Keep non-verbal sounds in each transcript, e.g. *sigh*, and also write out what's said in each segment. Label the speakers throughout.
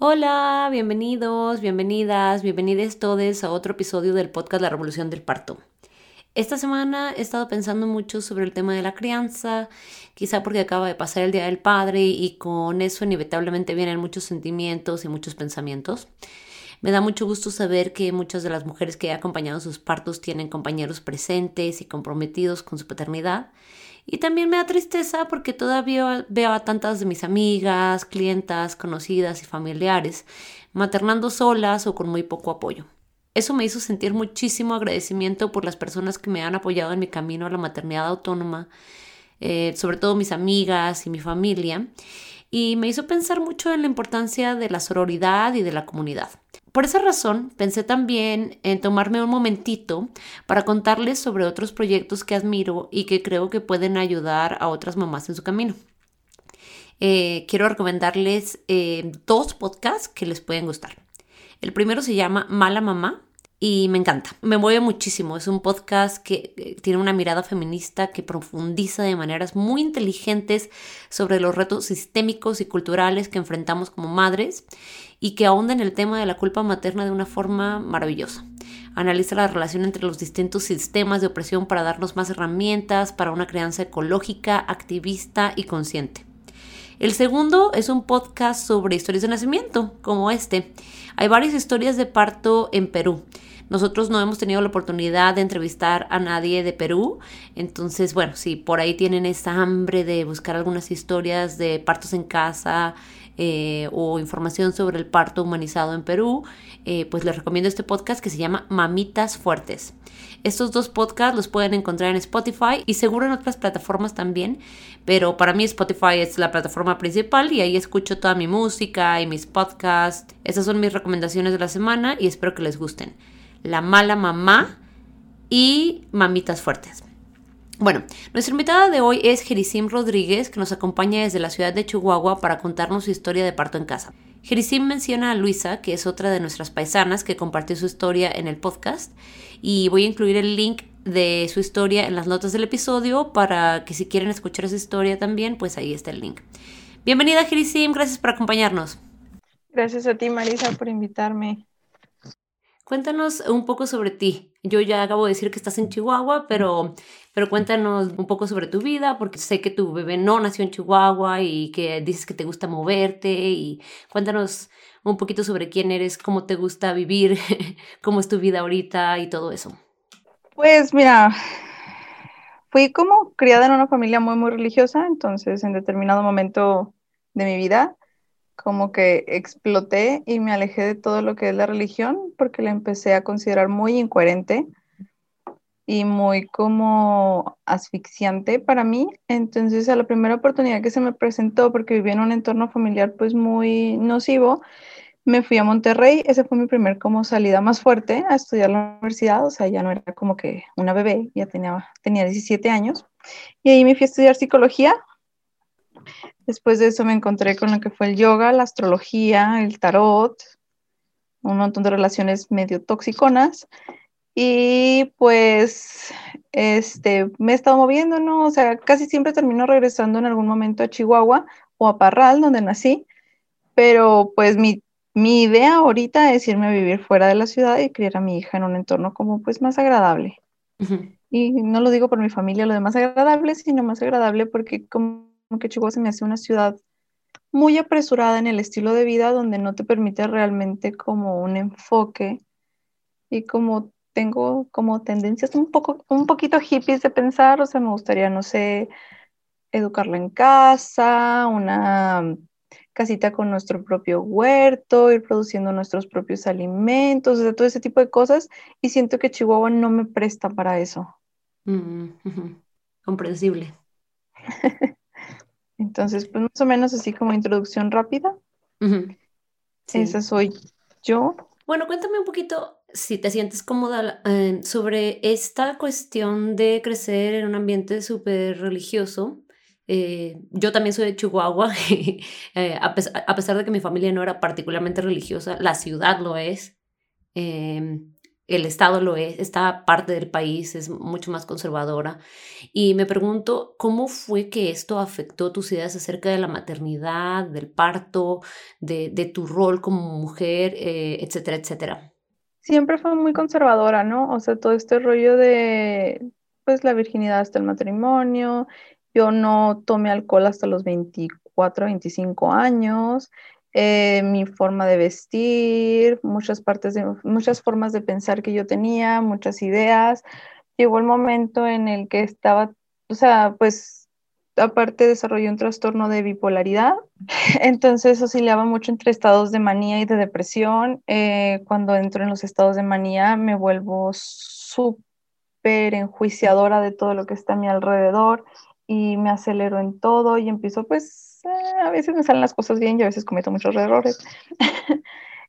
Speaker 1: Hola, bienvenidos, bienvenidas, bienvenidos todos a otro episodio del podcast La Revolución del Parto. Esta semana he estado pensando mucho sobre el tema de la crianza, quizá porque acaba de pasar el Día del Padre y con eso inevitablemente vienen muchos sentimientos y muchos pensamientos. Me da mucho gusto saber que muchas de las mujeres que he acompañado sus partos tienen compañeros presentes y comprometidos con su paternidad y también me da tristeza porque todavía veo a tantas de mis amigas, clientas, conocidas y familiares maternando solas o con muy poco apoyo. Eso me hizo sentir muchísimo agradecimiento por las personas que me han apoyado en mi camino a la maternidad autónoma, eh, sobre todo mis amigas y mi familia, y me hizo pensar mucho en la importancia de la sororidad y de la comunidad. Por esa razón, pensé también en tomarme un momentito para contarles sobre otros proyectos que admiro y que creo que pueden ayudar a otras mamás en su camino. Eh, quiero recomendarles eh, dos podcasts que les pueden gustar. El primero se llama Mala Mamá y me encanta. Me mueve muchísimo. Es un podcast que eh, tiene una mirada feminista que profundiza de maneras muy inteligentes sobre los retos sistémicos y culturales que enfrentamos como madres y que ahonda en el tema de la culpa materna de una forma maravillosa. Analiza la relación entre los distintos sistemas de opresión para darnos más herramientas para una crianza ecológica, activista y consciente. El segundo es un podcast sobre historias de nacimiento, como este. Hay varias historias de parto en Perú. Nosotros no hemos tenido la oportunidad de entrevistar a nadie de Perú, entonces, bueno, si por ahí tienen esa hambre de buscar algunas historias de partos en casa, eh, o información sobre el parto humanizado en Perú, eh, pues les recomiendo este podcast que se llama Mamitas Fuertes. Estos dos podcasts los pueden encontrar en Spotify y seguro en otras plataformas también, pero para mí Spotify es la plataforma principal y ahí escucho toda mi música y mis podcasts. Esas son mis recomendaciones de la semana y espero que les gusten. La mala mamá y Mamitas Fuertes. Bueno, nuestra invitada de hoy es Jerisim Rodríguez, que nos acompaña desde la ciudad de Chihuahua para contarnos su historia de parto en casa. Jerisim menciona a Luisa, que es otra de nuestras paisanas que compartió su historia en el podcast, y voy a incluir el link de su historia en las notas del episodio para que si quieren escuchar esa historia también, pues ahí está el link. Bienvenida Jerisim, gracias por acompañarnos.
Speaker 2: Gracias a ti Marisa por invitarme.
Speaker 1: Cuéntanos un poco sobre ti. Yo ya acabo de decir que estás en Chihuahua, pero, pero cuéntanos un poco sobre tu vida, porque sé que tu bebé no nació en Chihuahua y que dices que te gusta moverte. Y cuéntanos un poquito sobre quién eres, cómo te gusta vivir, *laughs* cómo es tu vida ahorita y todo eso.
Speaker 2: Pues mira, fui como criada en una familia muy, muy religiosa, entonces en determinado momento de mi vida como que exploté y me alejé de todo lo que es la religión porque la empecé a considerar muy incoherente y muy como asfixiante para mí. Entonces a la primera oportunidad que se me presentó, porque vivía en un entorno familiar pues muy nocivo, me fui a Monterrey. Esa fue mi primer como salida más fuerte a estudiar la universidad. O sea, ya no era como que una bebé, ya tenía, tenía 17 años. Y ahí me fui a estudiar psicología Después de eso me encontré con lo que fue el yoga, la astrología, el tarot, un montón de relaciones medio toxiconas. Y pues este, me he estado moviendo, ¿no? O sea, casi siempre termino regresando en algún momento a Chihuahua o a Parral, donde nací. Pero pues mi, mi idea ahorita es irme a vivir fuera de la ciudad y criar a mi hija en un entorno como pues más agradable. Y no lo digo por mi familia, lo de más agradable, sino más agradable porque como que Chihuahua se me hace una ciudad muy apresurada en el estilo de vida donde no te permite realmente como un enfoque y como tengo como tendencias un poco un poquito hippies de pensar, o sea, me gustaría no sé educarla en casa, una casita con nuestro propio huerto, ir produciendo nuestros propios alimentos, o todo ese tipo de cosas y siento que Chihuahua no me presta para eso.
Speaker 1: Mm, *laughs* Comprensible. *laughs*
Speaker 2: Entonces, pues más o menos así como introducción rápida. Esa soy yo.
Speaker 1: Bueno, cuéntame un poquito, si te sientes cómoda, eh, sobre esta cuestión de crecer en un ambiente súper religioso. Eh, yo también soy de Chihuahua, *laughs* eh, a, pesar, de que mi familia no era particularmente religiosa, la ciudad lo es, el estado lo es, esta parte del país es mucho más conservadora. Y me pregunto, ¿cómo fue que esto afectó tus ideas acerca de la maternidad, del parto, de, tu rol como mujer, eh, etcétera, etcétera?
Speaker 2: Siempre fue muy conservadora, ¿no? O sea, todo este rollo de, pues, la virginidad hasta el matrimonio. Yo no tomé alcohol hasta los 24, 25 años. Eh, mi forma de vestir, muchas partes de, muchas formas de pensar que yo tenía, muchas ideas. Llegó el momento en el que estaba, o sea, pues aparte desarrollé un trastorno de bipolaridad, *laughs* entonces oscilaba mucho entre estados de manía y de depresión. Eh, cuando entro en los estados de manía me vuelvo súper enjuiciadora de todo lo que está a mi alrededor y me acelero en todo y empiezo pues eh, a veces me salen las cosas bien y a veces cometo muchos errores. *laughs*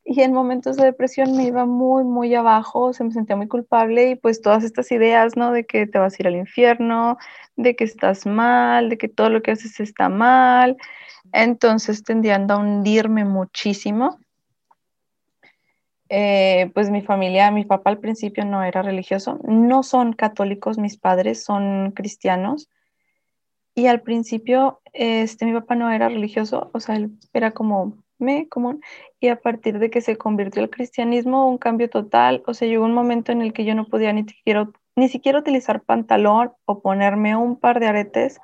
Speaker 2: y en momentos de depresión me iba muy, muy abajo, se me sentía muy culpable y pues todas estas ideas, ¿no? De que te vas a ir al infierno, de que estás mal, de que todo lo que haces está mal. Entonces tendían a hundirme muchísimo. Eh, pues mi familia, mi papá al principio no era religioso, no son católicos mis padres, son cristianos. Y al principio, este, mi papá no era religioso, o sea, él era como me común y a partir de que se convirtió al cristianismo un cambio total, o sea, llegó un momento en el que yo no podía ni siquiera, ni siquiera utilizar pantalón o ponerme un par de aretes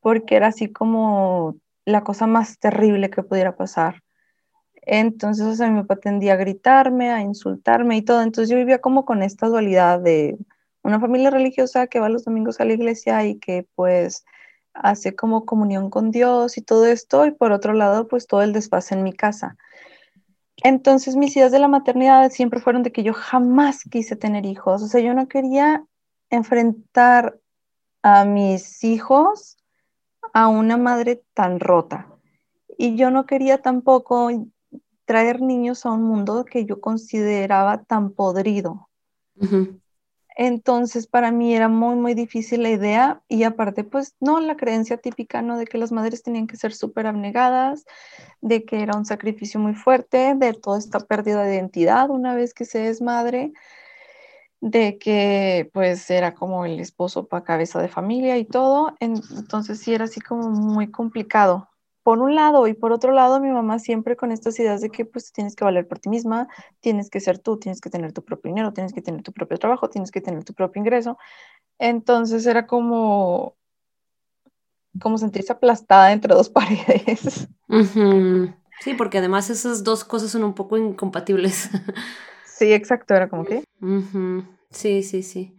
Speaker 2: porque era así como la cosa más terrible que pudiera pasar. Entonces, o sea, mi papá tendía a gritarme, a insultarme y todo. Entonces yo vivía como con esta dualidad de una familia religiosa que va los domingos a la iglesia y que pues hace como comunión con Dios y todo esto, y por otro lado, pues todo el desfase en mi casa. Entonces mis ideas de la maternidad siempre fueron de que yo jamás quise tener hijos, o sea, yo no quería enfrentar a mis hijos a una madre tan rota. Y yo no quería tampoco traer niños a un mundo que yo consideraba tan podrido. Entonces, para mí era muy, muy difícil la idea y aparte, pues, no, la creencia típica, ¿no? De que las madres tenían que ser súper abnegadas, de que era un sacrificio muy fuerte, de toda esta pérdida de identidad una vez que se es madre, de que, pues, era como el esposo para cabeza de familia y todo. Entonces, sí, era así como muy complicado por un lado, y por otro lado, mi mamá siempre con estas ideas de que pues tienes que valer por ti misma, tienes que ser tú, tienes que tener tu propio dinero, tienes que tener tu propio trabajo, tienes que tener tu propio ingreso. Entonces era como, como sentirse aplastada entre dos *laughs* paredes.
Speaker 1: Sí, porque además esas dos cosas son un poco incompatibles.
Speaker 2: Sí, exacto, era como que.
Speaker 1: Sí, sí, sí.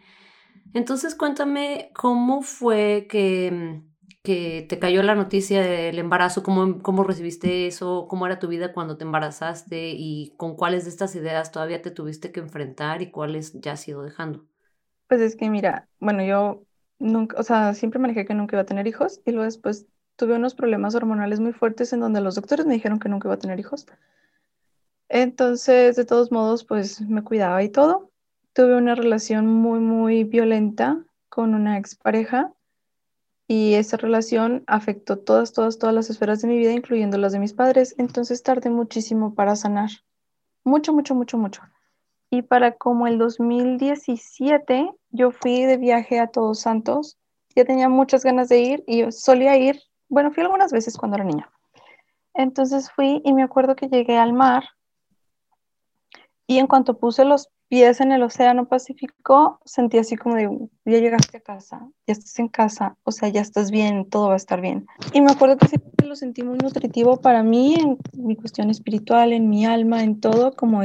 Speaker 1: Entonces cuéntame cómo fue que que te cayó la noticia del embarazo, cómo, cómo recibiste eso, cómo era tu vida cuando te embarazaste y con cuáles de estas ideas todavía te tuviste que enfrentar y cuáles ya has ido dejando.
Speaker 2: Pues es que mira, bueno, yo nunca, o sea, siempre manejé que nunca iba a tener hijos y luego después tuve unos problemas hormonales muy fuertes en donde los doctores me dijeron que nunca iba a tener hijos. Entonces, de todos modos, pues me cuidaba y todo. Tuve una relación muy, muy violenta con una expareja y esa relación afectó todas, todas, todas las esferas de mi vida, incluyendo las de mis padres. Entonces tardé muchísimo para sanar. Mucho, mucho, mucho, mucho. Y para como el 2017, yo fui de viaje a Todos Santos. Ya tenía muchas ganas de ir y solía ir, bueno, fui algunas veces cuando era niña. Entonces fui y me acuerdo que llegué al mar y en cuanto puse los pies en el Océano Pacífico, sentí así como de, ya llegaste a casa, ya estás en casa, o sea, ya estás bien, todo va a estar bien. Y me acuerdo que siempre lo sentí muy nutritivo para mí, en mi cuestión espiritual, en mi alma, en todo, como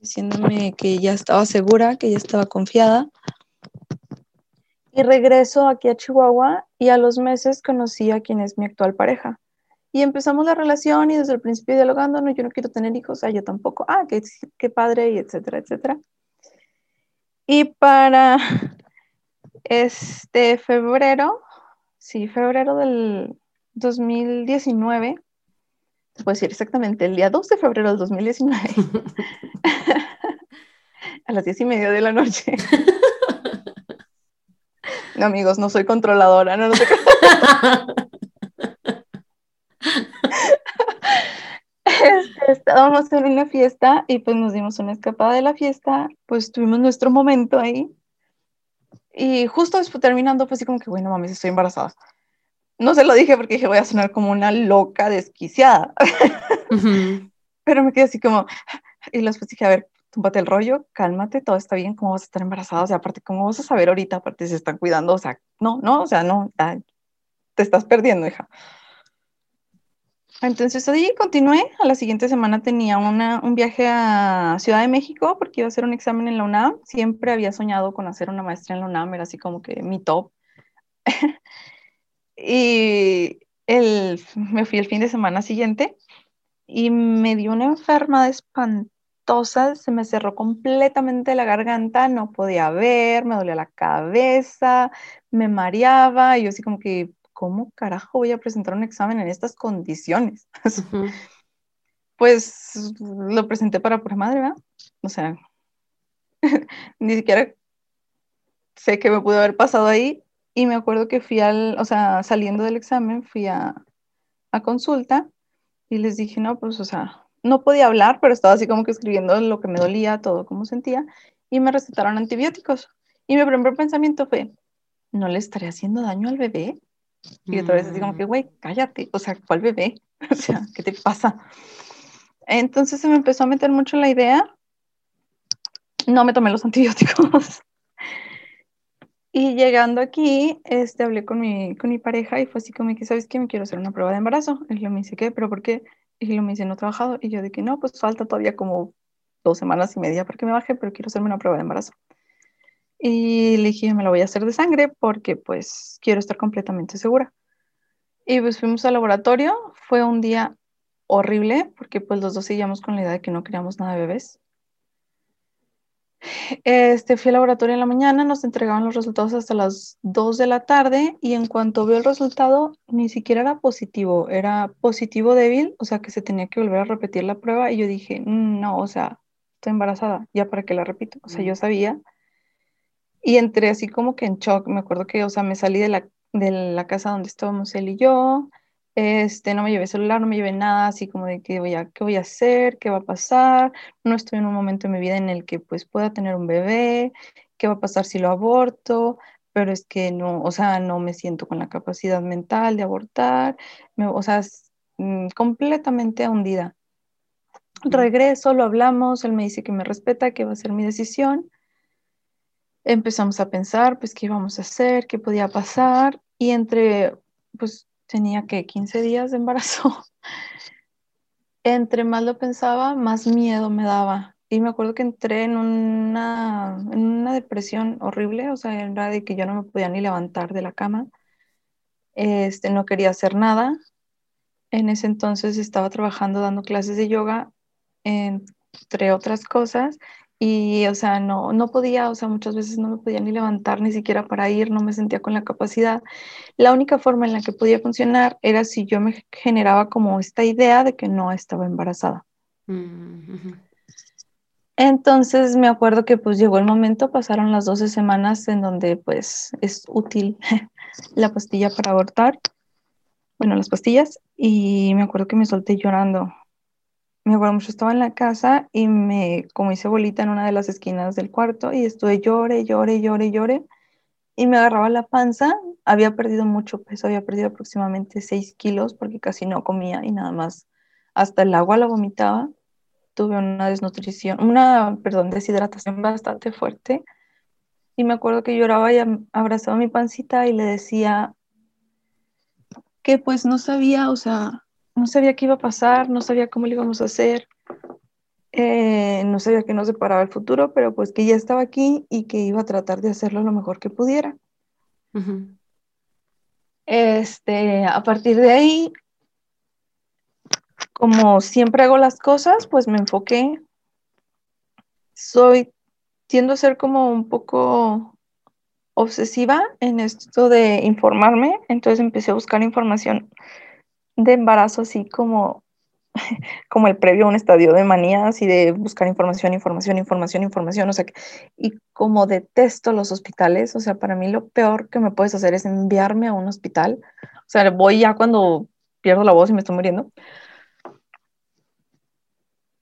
Speaker 2: diciéndome que ya estaba segura, que ya estaba confiada. Y regreso aquí a Chihuahua y a los meses conocí a quien es mi actual pareja. Y empezamos la relación y desde el principio dialogando, no, yo no quiero tener hijos, ah, yo tampoco, ah, qué, qué padre, y etcétera, etcétera. Y para *laughs* este febrero, sí, febrero del 2019, te puedo decir exactamente, el día 2 de febrero del 2019, *laughs* a las diez y media de la noche. *laughs* no, amigos, no soy controladora, no, no sé estábamos en una fiesta y pues nos dimos una escapada de la fiesta, pues tuvimos nuestro momento ahí. Y justo después terminando, pues así como que, bueno, mames, estoy embarazada. No se lo dije porque dije, voy a sonar como una loca desquiciada. *laughs* Pero me quedé así como, y después dije, a ver, túmbate el rollo, cálmate, todo está bien, ¿cómo vas a estar embarazada? O sea, aparte, ¿cómo vas a saber ahorita? Aparte, se están cuidando, o sea, no, no, o sea, no, te estás perdiendo, hija. Entonces ahí continué, a la siguiente semana tenía una, un viaje a Ciudad de México porque iba a hacer un examen en la UNAM, siempre había soñado con hacer una maestría en la UNAM, era así como que mi top. *laughs* y el, me fui el fin de semana siguiente y me dio una enferma espantosa, se me cerró completamente la garganta, no podía ver, me dolía la cabeza, me mareaba, y yo así como que, ¿cómo carajo voy a presentar un examen en estas condiciones? *laughs* Pues lo presenté para pura madre, ¿verdad? O sea, *laughs* ni siquiera sé qué me pudo haber pasado ahí. Y me acuerdo que fui al, o sea, saliendo del examen, fui a, a consulta y les dije, no, pues, o sea, no podía hablar, pero estaba así como que escribiendo lo que me dolía, todo como sentía, y me recetaron antibióticos. Y mi primer pensamiento fue, ¿no le estaré haciendo daño al bebé? Y otra vez así como que, mm. güey, cállate, o sea, ¿cuál bebé? *laughs* O sea, ¿qué te pasa? Entonces se me empezó a meter mucho la idea. No me tomé los *laughs* antibióticos. Y llegando aquí, este, hablé con mi, con mi pareja y fue así como que, ¿sabes qué? Me quiero hacer una prueba de embarazo. Y lo me dice, ¿qué? ¿Pero por qué? Y lo me dice, no he trabajado. Y yo de que no, pues falta todavía como dos semanas y media para que me baje, pero quiero hacerme una prueba de embarazo. Y le dije, me la voy a hacer de sangre porque pues quiero estar completamente segura. Y pues fuimos al laboratorio. Fue un día horrible porque pues los dos seguíamos con la idea de que no queríamos nada de bebés. Este, fui al laboratorio en la mañana, nos entregaban los resultados hasta las 2 de la tarde y en cuanto veo el resultado, ni siquiera era positivo, era positivo débil, o sea que se tenía que volver a repetir la prueba y yo dije, mm, no, o sea, estoy embarazada, ya para qué la repito, o sea, yo sabía. Y entré así como que en shock, me acuerdo que, o sea, me salí de la, de la casa donde estábamos él y yo, este, no me llevé celular, no me llevé nada, así como de qué voy a, qué voy a hacer, qué va a pasar, no estoy en un momento en mi vida en el que pues pueda tener un bebé, qué va a pasar si lo aborto, pero es que no, o sea, no me siento con la capacidad mental de abortar, o sea, mm, completamente hundida. Regreso, lo hablamos, él me dice que me respeta, que va a ser mi decisión. Empezamos a pensar, pues, qué íbamos a hacer, qué podía pasar, y entre, pues, tenía que 15 días de embarazo. *laughs* Entre más lo pensaba, más miedo me daba. Y me acuerdo que entré en una, en una depresión horrible, o sea, era de que yo no me podía ni levantar de la cama. Este, no quería hacer nada. En ese entonces estaba trabajando dando clases de yoga, entre otras cosas, y, o sea, no, no podía, o sea, muchas veces no me podía ni levantar, ni siquiera para ir, no me sentía con la capacidad. La única forma en la que podía funcionar era si yo me generaba como esta idea de que no estaba embarazada. Mm, Entonces me acuerdo que pues llegó el momento, pasaron las 12 semanas en donde pues es útil *laughs* la pastilla para abortar, bueno, las pastillas, y me acuerdo que me solté llorando, me acuerdo mucho, estaba en la casa y me, como hice bolita en una de las esquinas del cuarto y estuve llore, llore, llore, llore y me agarraba la panza. Había perdido mucho peso, había perdido aproximadamente 6 kilos porque casi no comía y nada más hasta el agua la vomitaba. Tuve una desnutrición, una, perdón, deshidratación bastante fuerte. Y me acuerdo que lloraba y abrazaba mi pancita y le decía que pues no sabía, o sea, no sabía qué iba a pasar, no sabía cómo lo íbamos a hacer, eh, no sabía qué nos deparaba el futuro, pero pues que ya estaba aquí y que iba a tratar de hacerlo lo mejor que pudiera. Este, a partir de ahí, como siempre hago las cosas, pues me enfoqué. Soy, tiendo a ser como un poco obsesiva en esto de informarme, entonces empecé a buscar información de embarazo así como *laughs* como el previo a un estadio de manías y de buscar información, información, información, información, o sea, y como detesto los hospitales, o sea, para mí lo peor que me puedes hacer es enviarme a un hospital, o sea, voy ya cuando pierdo la voz y me estoy muriendo.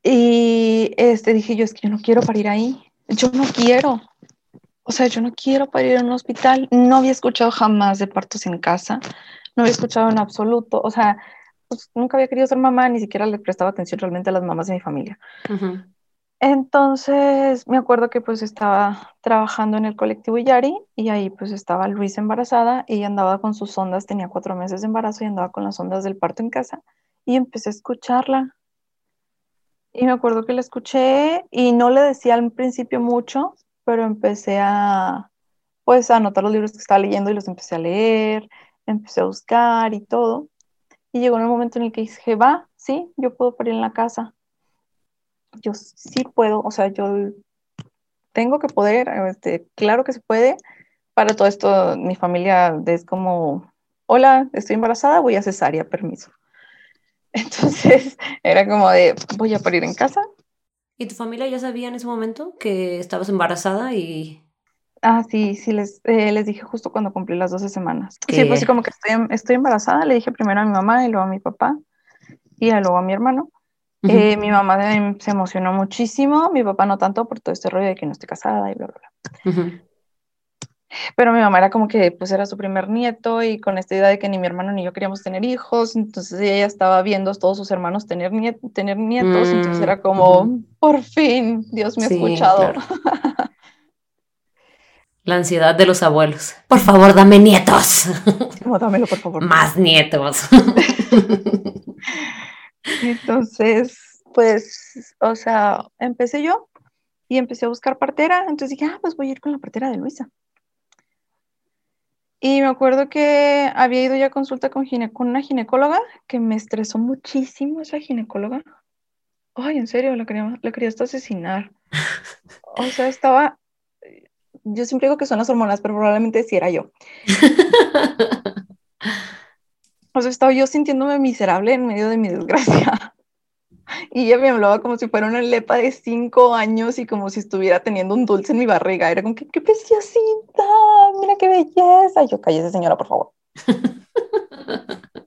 Speaker 2: Y este, dije yo, es que yo no quiero parir ahí, yo no quiero, o sea, yo no quiero parir en un hospital, no había escuchado jamás de partos en casa, no había escuchado en absoluto, o sea, pues, nunca había querido ser mamá, ni siquiera le prestaba atención realmente a las mamás de mi familia. Entonces, me acuerdo que pues estaba trabajando en el colectivo Yari y ahí pues estaba Luisa embarazada y andaba con sus ondas, tenía cuatro meses de embarazo y andaba con las ondas del parto en casa y empecé a escucharla. Y me acuerdo que la escuché y no le decía al principio mucho, pero empecé a pues a anotar los libros que estaba leyendo y los empecé a leer, empecé a buscar y todo. Y llegó el momento en el que dije, va, sí, yo puedo parir en la casa. Yo sí puedo, o sea, yo tengo que poder, este, claro que se puede. Para todo esto, mi familia es como, hola, estoy embarazada, voy a cesárea, permiso. *laughs* Entonces, era como de, voy a parir en casa.
Speaker 1: ¿Y tu familia ya sabía en ese momento que estabas embarazada y
Speaker 2: Ah, sí, sí, les, eh, les dije justo cuando cumplí las 12 semanas. Sí, pues sí, como que estoy, estoy embarazada, le dije primero a mi mamá y luego a mi papá y luego a mi hermano. Eh, mi mamá se emocionó muchísimo, mi papá no tanto por todo este rollo de que no estoy casada y bla, bla, bla. Pero mi mamá era como que pues era su primer nieto y con esta idea de que ni mi hermano ni yo queríamos tener hijos, entonces ella estaba viendo a todos sus hermanos tener, tener nietos, entonces mm, era como, por fin, Dios me ha escuchado. *laughs*
Speaker 1: La ansiedad de los abuelos. Por favor, dame nietos. *laughs*
Speaker 2: dámelo, por favor.
Speaker 1: Más nietos. *laughs*
Speaker 2: Entonces, pues, o sea, empecé yo y empecé a buscar partera. Entonces dije, ah, pues voy a ir con la partera de Luisa. Y me acuerdo que había ido ya a consulta con, con una ginecóloga que me estresó muchísimo esa ginecóloga. Ay, en serio, la quería, la quería hasta asesinar. O sea, estaba yo siempre digo que son las hormonas, pero probablemente sí era yo. *laughs* o sea, estaba yo sintiéndome miserable en medio de mi desgracia. *laughs* Y ella me hablaba como si fuera una lepa de cinco años y como si estuviera teniendo un dulce en mi barriga. Era como, que, qué preciosita, mira qué belleza. Y yo, cállese señora, por favor. *laughs*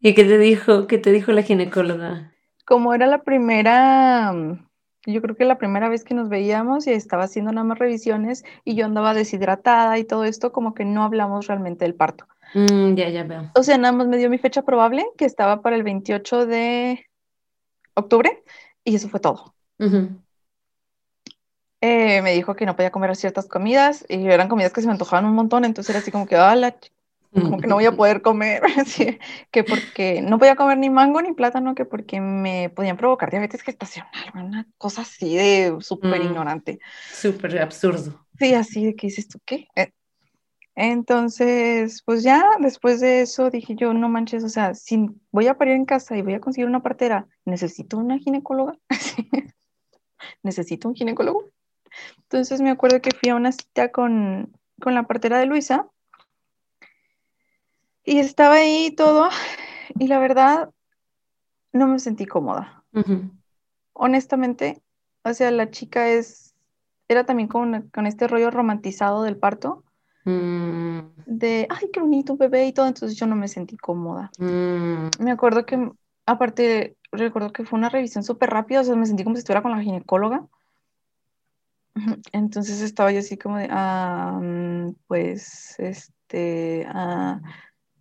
Speaker 1: ¿Y qué te dijo? ¿Qué te dijo la ginecóloga?
Speaker 2: Como era la primera yo creo que la primera vez que nos veíamos y estaba haciendo nada más revisiones y yo andaba deshidratada y todo esto, como que no hablamos realmente del parto.
Speaker 1: Mm, ya, ya veo.
Speaker 2: O sea, nada más me dio mi fecha probable, que estaba para el 28 de octubre, y eso fue todo. Eh, me dijo que no podía comer ciertas comidas, y eran comidas que se me antojaban un montón, entonces era así como que, ah, la como que no voy a *laughs* poder comer, *laughs* que porque no podía comer ni mango ni plátano, que porque me podían provocar diabetes gestacional, una cosa así de súper mm. ignorante.
Speaker 1: Súper absurdo.
Speaker 2: Sí, así de que dices tú, ¿qué? Eh, entonces, pues ya después de eso dije yo, no manches, o sea, si voy a parir en casa y voy a conseguir una partera, necesito una ginecóloga. *laughs* necesito un ginecólogo. Entonces me acuerdo que fui a una cita con, con la partera de Luisa y estaba ahí todo, y la verdad, no me sentí cómoda. Honestamente, o sea, la chica es, era también con, con este rollo romantizado del parto, mm. de, ay, qué bonito un bebé y todo, entonces yo no me sentí cómoda. Mm. Me acuerdo que, aparte, recuerdo que fue una revisión súper rápida, o sea, me sentí como si estuviera con la ginecóloga. Entonces estaba yo así como de, ah, mm, pues, este, ah,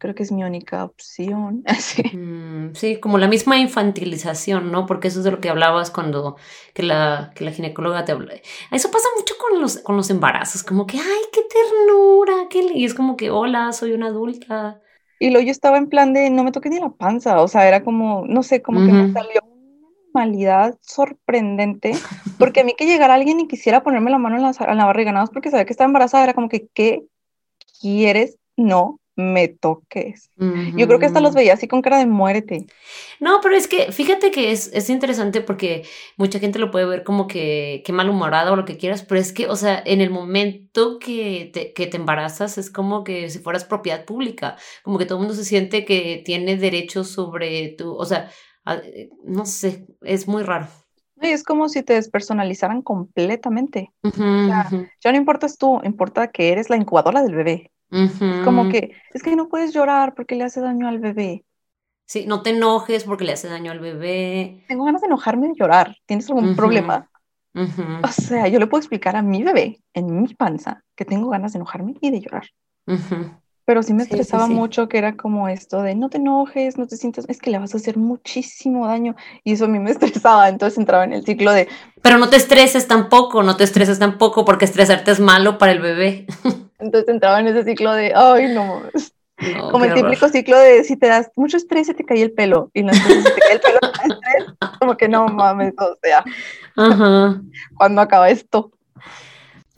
Speaker 2: creo que es mi única opción. *laughs*
Speaker 1: Mm, sí, como la misma infantilización, ¿no? Porque eso es de lo que hablabas cuando que la, que la ginecóloga te habla. Eso pasa mucho con los, con los embarazos, como que, ay, qué ternura, qué... y es como que, hola, soy una adulta.
Speaker 2: Y luego yo estaba en plan de, no me toqué ni la panza, o sea, era como, no sé, como que me salió una normalidad sorprendente, *laughs* porque a mí que llegara alguien y quisiera ponerme la mano en la, en la barriga, nada más porque sabía que estaba embarazada, era como que, ¿qué quieres? No, me toques. Yo creo que hasta los veía así con cara de muérete.
Speaker 1: No, pero es que fíjate que es, es, interesante porque mucha gente lo puede ver como que, que malhumorada o lo que quieras, pero es que, o sea, en el momento que te, que te embarazas es como que si fueras propiedad pública, como que todo el mundo se siente que tiene derechos sobre tu, o sea, no sé, es muy raro.
Speaker 2: Es como si te despersonalizaran completamente. Ya no importas tú, importa que eres la incubadora del bebé. Como que, es que no puedes llorar porque le hace daño al bebé.
Speaker 1: Sí, no te enojes porque le hace daño al bebé.
Speaker 2: Tengo ganas de enojarme y llorar. ¿Tienes algún problema? O sea, yo le puedo explicar a mi bebé en mi panza que tengo ganas de enojarme y de llorar. Pero sí me estresaba mucho que era como esto de no te enojes, no te sientas, es que le vas a hacer muchísimo daño. Y eso a mí me *laughs* estresaba, entonces entraba en el ciclo de...
Speaker 1: Pero no te estreses tampoco, no te estreses tampoco, porque estresarte es malo para el bebé. *laughs*
Speaker 2: Entonces entraba en ese ciclo de, ay, no, como el típico ciclo de si te das mucho estrés se te cae el pelo y no se te cae el pelo estrés, como que no mames, o sea, *laughs* cuando acaba esto.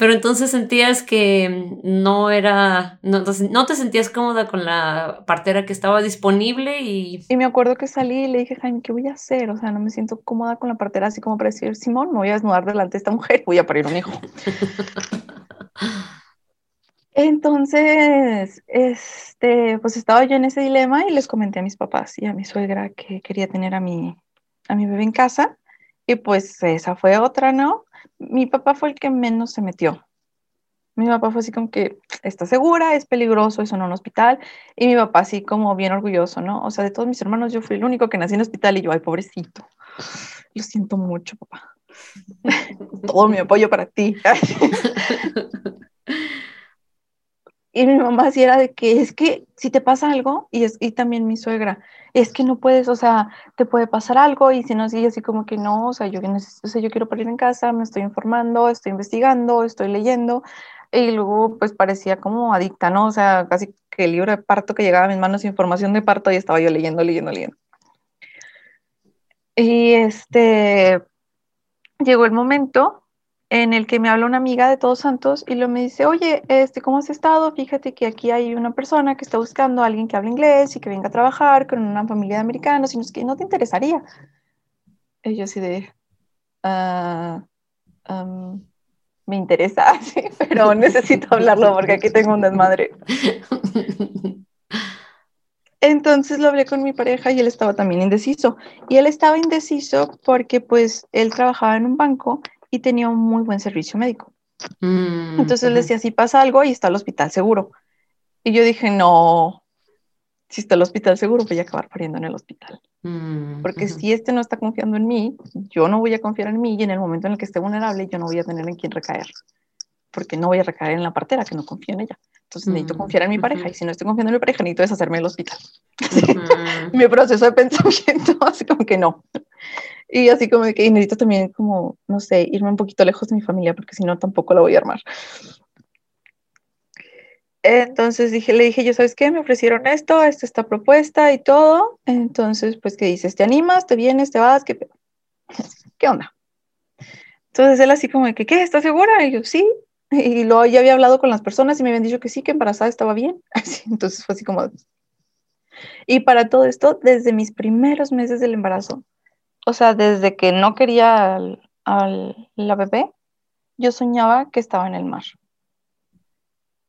Speaker 1: Pero entonces sentías que no era, no, no, te sentías cómoda con la partera que estaba disponible y...
Speaker 2: Y me acuerdo que salí y le dije, Jaime, ¿qué voy a hacer? O sea, no me siento cómoda con la partera así como para decir, Simón, me voy a desnudar delante de esta mujer, voy a parir un hijo. *laughs* Entonces, este, pues estaba yo en ese dilema y les comenté a mis papás y a mi suegra que quería tener a mi, a mi bebé en casa. Y pues esa fue otra, ¿no? Mi papá fue el que menos se metió. Mi papá fue así como que está segura, es peligroso, eso no en un hospital. Y mi papá así como bien orgulloso, ¿no? O sea, de todos mis hermanos yo fui el único que nací en hospital y yo, ay, pobrecito. Lo siento mucho, papá. *laughs* Todo mi apoyo para ti. *laughs* *laughs* Y mi mamá sí era de que es que si te pasa algo, y, es, también mi suegra, es que no puedes, o sea, te puede pasar algo, y si no, sigue así como que no, o sea, yo, o sea, yo quiero parir en casa, me estoy informando, estoy investigando, estoy leyendo, y luego pues parecía como adicta, ¿no? O sea, casi que el libro de parto que llegaba a mis manos, información de parto, y estaba yo leyendo, leyendo, leyendo. Y este, llegó el momento en el que me habla una amiga de Todos Santos y lo me dice, oye, este, ¿cómo has estado? Fíjate que aquí hay una persona que está buscando a alguien que hable inglés y que venga a trabajar con una familia de americanos y no, que no te interesaría. Y yo así de, ah, me interesa, *laughs* sí, pero necesito hablarlo porque aquí tengo un desmadre. Entonces lo hablé con mi pareja y él estaba también indeciso. Y él estaba indeciso porque pues él trabajaba en un banco y tenía un muy buen servicio médico. Mm, Entonces le decía, si pasa algo, ahí está el hospital seguro. Y yo dije, no, si está el hospital seguro, voy a acabar pariendo en el hospital. Mm, Porque si este no está confiando en mí, yo no voy a confiar en mí y en el momento en el que esté vulnerable, yo no voy a tener en quién recaer. Porque no voy a recaer en la partera que no confía en ella. Entonces necesito confiar en mi pareja y si no estoy confiando en mi pareja, necesito deshacerme del hospital. *laughs* mi proceso de pensamiento, *laughs* así como que no. Y así como que necesito también como, no sé, irme un poquito lejos de mi familia porque si no tampoco la voy a armar. Entonces dije, le dije, yo sabes qué, me ofrecieron esto, esta esta propuesta y todo. Entonces, pues, ¿qué dices? ¿Te animas? ¿Te vienes? ¿Te vas? ¿Qué, *laughs* ¿Qué onda? Entonces él así como de que, ¿qué? ¿Estás segura? Y yo, sí. Y luego ya había hablado con las personas y me habían dicho que sí, que embarazada estaba bien. *laughs* entonces fue así como... Y para todo esto, desde mis primeros meses del embarazo, o sea, desde que no quería al, la bebé, yo soñaba que estaba en el mar.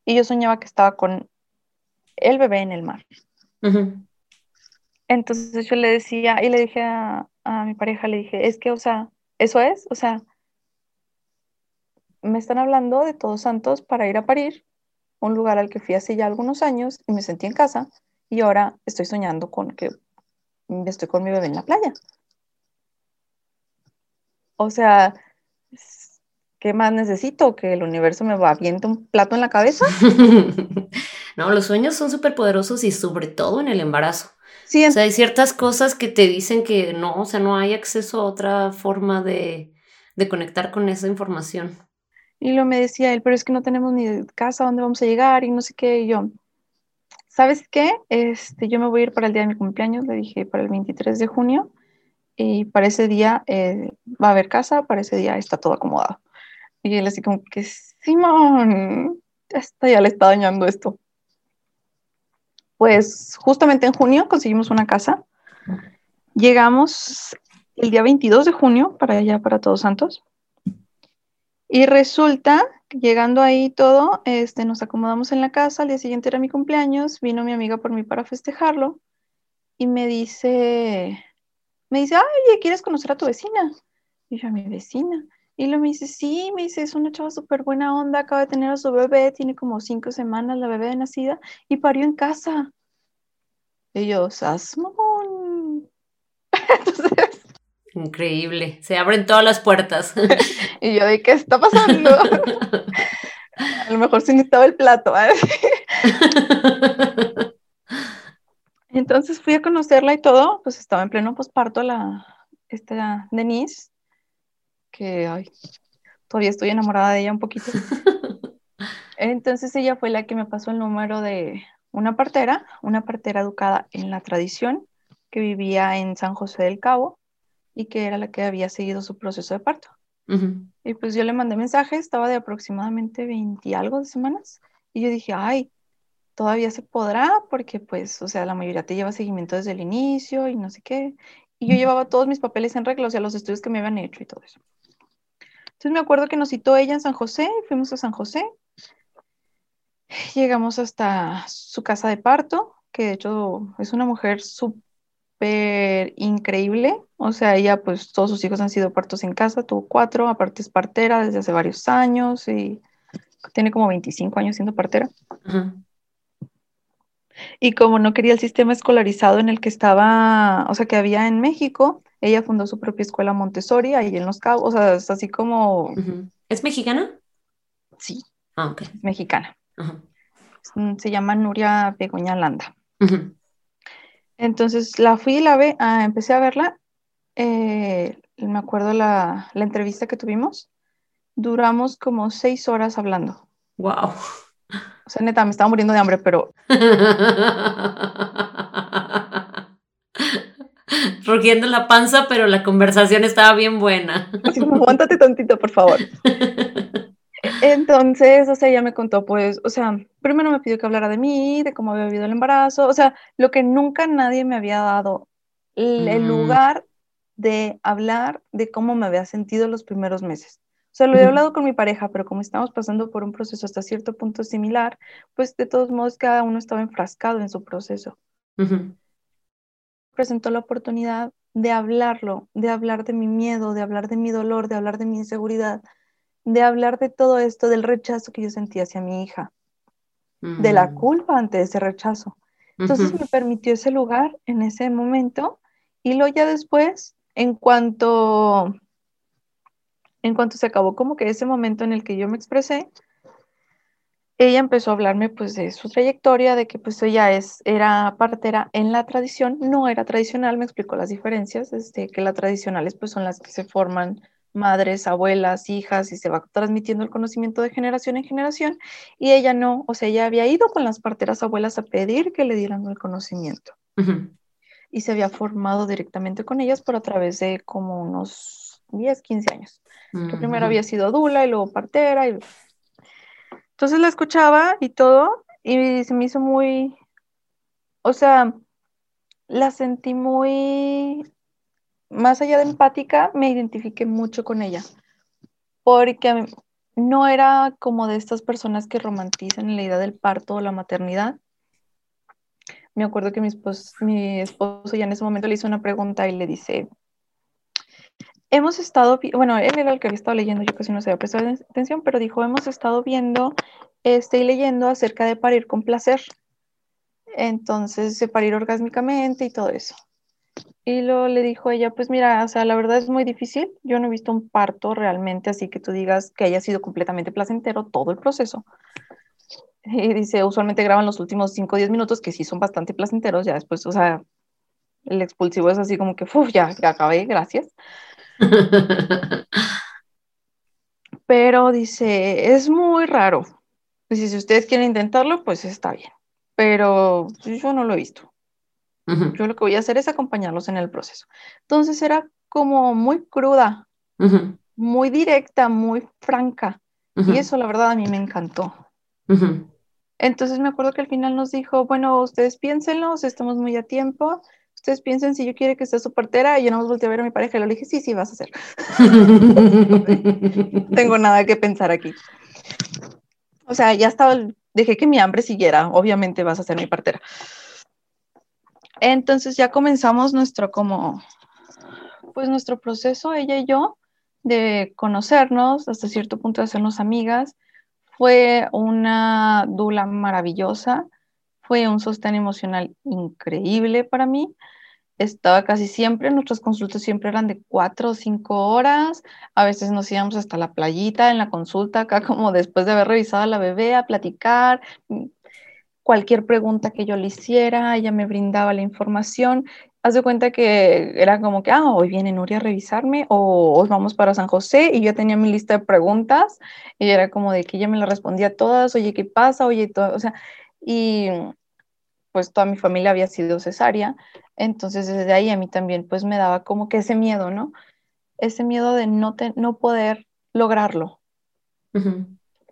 Speaker 2: Y yo soñaba que estaba con el bebé en el mar. Entonces yo le decía, y le dije a, a, mi pareja, le dije, es que, o sea, eso es, o sea, me están hablando de Todos Santos para ir a parir, un lugar al que fui hace ya algunos años y me sentí en casa, y ahora estoy soñando con que estoy con mi bebé en la playa. O sea, ¿qué más necesito? ¿Que el universo me aviente un plato en la cabeza? *laughs*
Speaker 1: no, los sueños son súper poderosos y sobre todo en el embarazo. Sí, o sea, hay ciertas cosas que te dicen que no, o sea, no hay acceso a otra forma de, conectar con esa información.
Speaker 2: Y lo me decía él, pero es que no tenemos ni casa donde vamos a llegar y no sé qué. Y yo, ¿sabes qué? Este, yo me voy a ir para el día de mi cumpleaños, le dije, para el 23 de junio y para ese día eh, va a haber casa, para ese día está todo acomodado. Y él así como que, Simón, esta ya le está dañando esto. pues justamente en junio conseguimos una casa. Llegamos el día 22 de junio para allá, para Todos Santos. Y resulta, llegando ahí todo, este, nos acomodamos en la casa, al día siguiente era mi cumpleaños, vino mi amiga por mí para festejarlo y me dice, me dice, ay, ¿quieres conocer a tu vecina? Y yo, a mi vecina. Y lo me dice, sí, me dice, es una chava súper buena onda, acaba de tener a su bebé, tiene como cinco semanas la bebé de nacida y parió en casa. Y yo, Sasmón. *laughs* Entonces,
Speaker 1: Increíble, se abren todas las puertas. *laughs*
Speaker 2: y yo, ¿de qué está pasando? *laughs* a lo mejor sí necesitaba el plato. ¿eh? Entonces fui a conocerla y todo, pues estaba en pleno posparto la, esta Denise, que ay, todavía estoy enamorada de ella un poquito. *laughs* Entonces ella fue la que me pasó el número de una partera, una partera educada en la tradición, que vivía en San José del Cabo y que era la que había seguido su proceso de parto. Y pues yo le mandé mensaje, estaba de aproximadamente 20 y algo de semanas. Y yo dije, ay, todavía se podrá, porque pues, o sea, la mayoría te lleva seguimiento desde el inicio y no sé qué. Y yo llevaba todos mis papeles en regla, o sea, los estudios que me habían hecho y todo eso. Entonces me acuerdo que nos citó ella en San José, fuimos a San José. Llegamos hasta su casa de parto, que de hecho es una mujer súper increíble. O sea, ella, pues todos sus hijos han sido partos en casa, tuvo cuatro, aparte es partera desde hace varios años y tiene como 25 años siendo partera.
Speaker 1: Ajá.
Speaker 2: Y como no quería el sistema escolarizado en el que estaba, o sea, que había en México, ella fundó su propia escuela Montessori ahí en Los Cabos, o sea, es así como.
Speaker 1: ¿Es mexicana?
Speaker 2: sí,
Speaker 1: Ah, ok.
Speaker 2: es mexicana. Mm, Se llama Nuria Begoña Landa. Entonces la fui y la ve, ah, empecé a verla. eh, me acuerdo la, la entrevista que tuvimos. Duramos como seis horas hablando.
Speaker 1: Wow.
Speaker 2: O sea, neta, me estaba muriendo de hambre, pero *laughs*
Speaker 1: Rugiendo la panza, pero la conversación estaba bien buena.
Speaker 2: así como, aguántate tantito, por favor. *laughs* Entonces, o sea, ella me contó, pues, o sea, primero me pidió que hablara de mí, de cómo había vivido el embarazo, o sea, lo que nunca nadie me había dado, el, el
Speaker 1: Mm.
Speaker 2: lugar de hablar de cómo me había sentido los primeros meses. O sea, lo
Speaker 1: Ujú.
Speaker 2: hablado con mi pareja, pero como estamos pasando por un proceso hasta cierto punto similar, pues de todos modos cada uno estaba enfrascado en su proceso.
Speaker 1: Ujú.
Speaker 2: Presentó la oportunidad de hablarlo, de hablar de mi miedo, de hablar de mi dolor, de hablar de mi inseguridad, de hablar de todo esto, del rechazo que yo sentía hacia mi hija, de la
Speaker 1: Mm.
Speaker 2: culpa ante ese rechazo. Entonces
Speaker 1: Ujú.
Speaker 2: me permitió ese lugar en ese momento y luego ya después, en cuanto, en cuanto se acabó como que ese momento en el que yo me expresé, ella empezó a hablarme pues de su trayectoria, de que pues ella es, era partera en la tradición, no era tradicional, me explicó las diferencias, este, que las tradicionales pues son las que se forman madres, abuelas, hijas y se va transmitiendo el conocimiento de generación en generación y ella no, o sea, ella había ido con las parteras abuelas a pedir que le dieran el conocimiento. Y se había formado directamente con ellas por a través de como unos 10, 15 años que primero había sido dula y luego partera. Y... Entonces la escuchaba y todo, y se me hizo muy, o sea, la sentí muy, más allá de empática, me identifiqué mucho con ella, porque no era como de estas personas que romantizan la idea del parto o la maternidad. Me acuerdo que mi esposo, mi esposo ya en ese momento le hizo una pregunta y le dice, hemos estado, bueno, él era el que había estado leyendo, yo casi no se había prestado atención, pero dijo, hemos estado viendo este, y leyendo acerca de parir con placer. Entonces, de parir orgásmicamente y todo eso. Y luego le dijo ella, pues mira, o sea, la verdad es muy difícil. Yo no he visto un parto realmente así que tú digas que haya sido completamente placentero todo el proceso. Y dice, usualmente graban los últimos 5 o 10 minutos que sí son bastante placenteros, ya después, o sea, el expulsivo es así como que, uff, ya, ya acabé, gracias. Pero dice, es muy raro. Dice, si ustedes quieren intentarlo, pues está bien. Pero yo no lo he visto. Yo lo que voy a hacer es acompañarlos en el proceso. Entonces era como muy cruda, muy directa, muy franca. Y eso la verdad a mí me encantó. Entonces me acuerdo que al final nos dijo, bueno, ustedes piénsenlo, estamos muy a tiempo, ustedes piensen si yo quiero que sea su partera, y yo no me volteé a ver a mi pareja y le dije, sí, sí, vas a hacer. *laughs* Tengo nada que pensar aquí. O sea, ya estaba, dejé que mi hambre siguiera, obviamente vas a ser mi partera. Entonces ya comenzamos nuestro como, pues nuestro proceso, ella y yo, de conocernos, hasta cierto punto de hacernos amigas. Fue una dula maravillosa, fue un sostén emocional increíble para mí. Estaba casi siempre, nuestras consultas siempre eran de cuatro o cinco horas, a veces nos íbamos hasta la playita en la consulta, acá como después de haber revisado a la bebé, a platicar, cualquier pregunta que yo le hiciera, ella me brindaba la información. Haz de cuenta que era como que, ah, hoy viene Nuria a revisarme o hoy vamos para San José y yo tenía mi lista de preguntas y era como de que ella me la respondía todas, oye, ¿qué pasa? Oye, todo, o sea, y pues toda mi familia había sido cesárea, entonces desde ahí a mí también pues me daba como que ese miedo, ¿no? Ese miedo de no, no poder lograrlo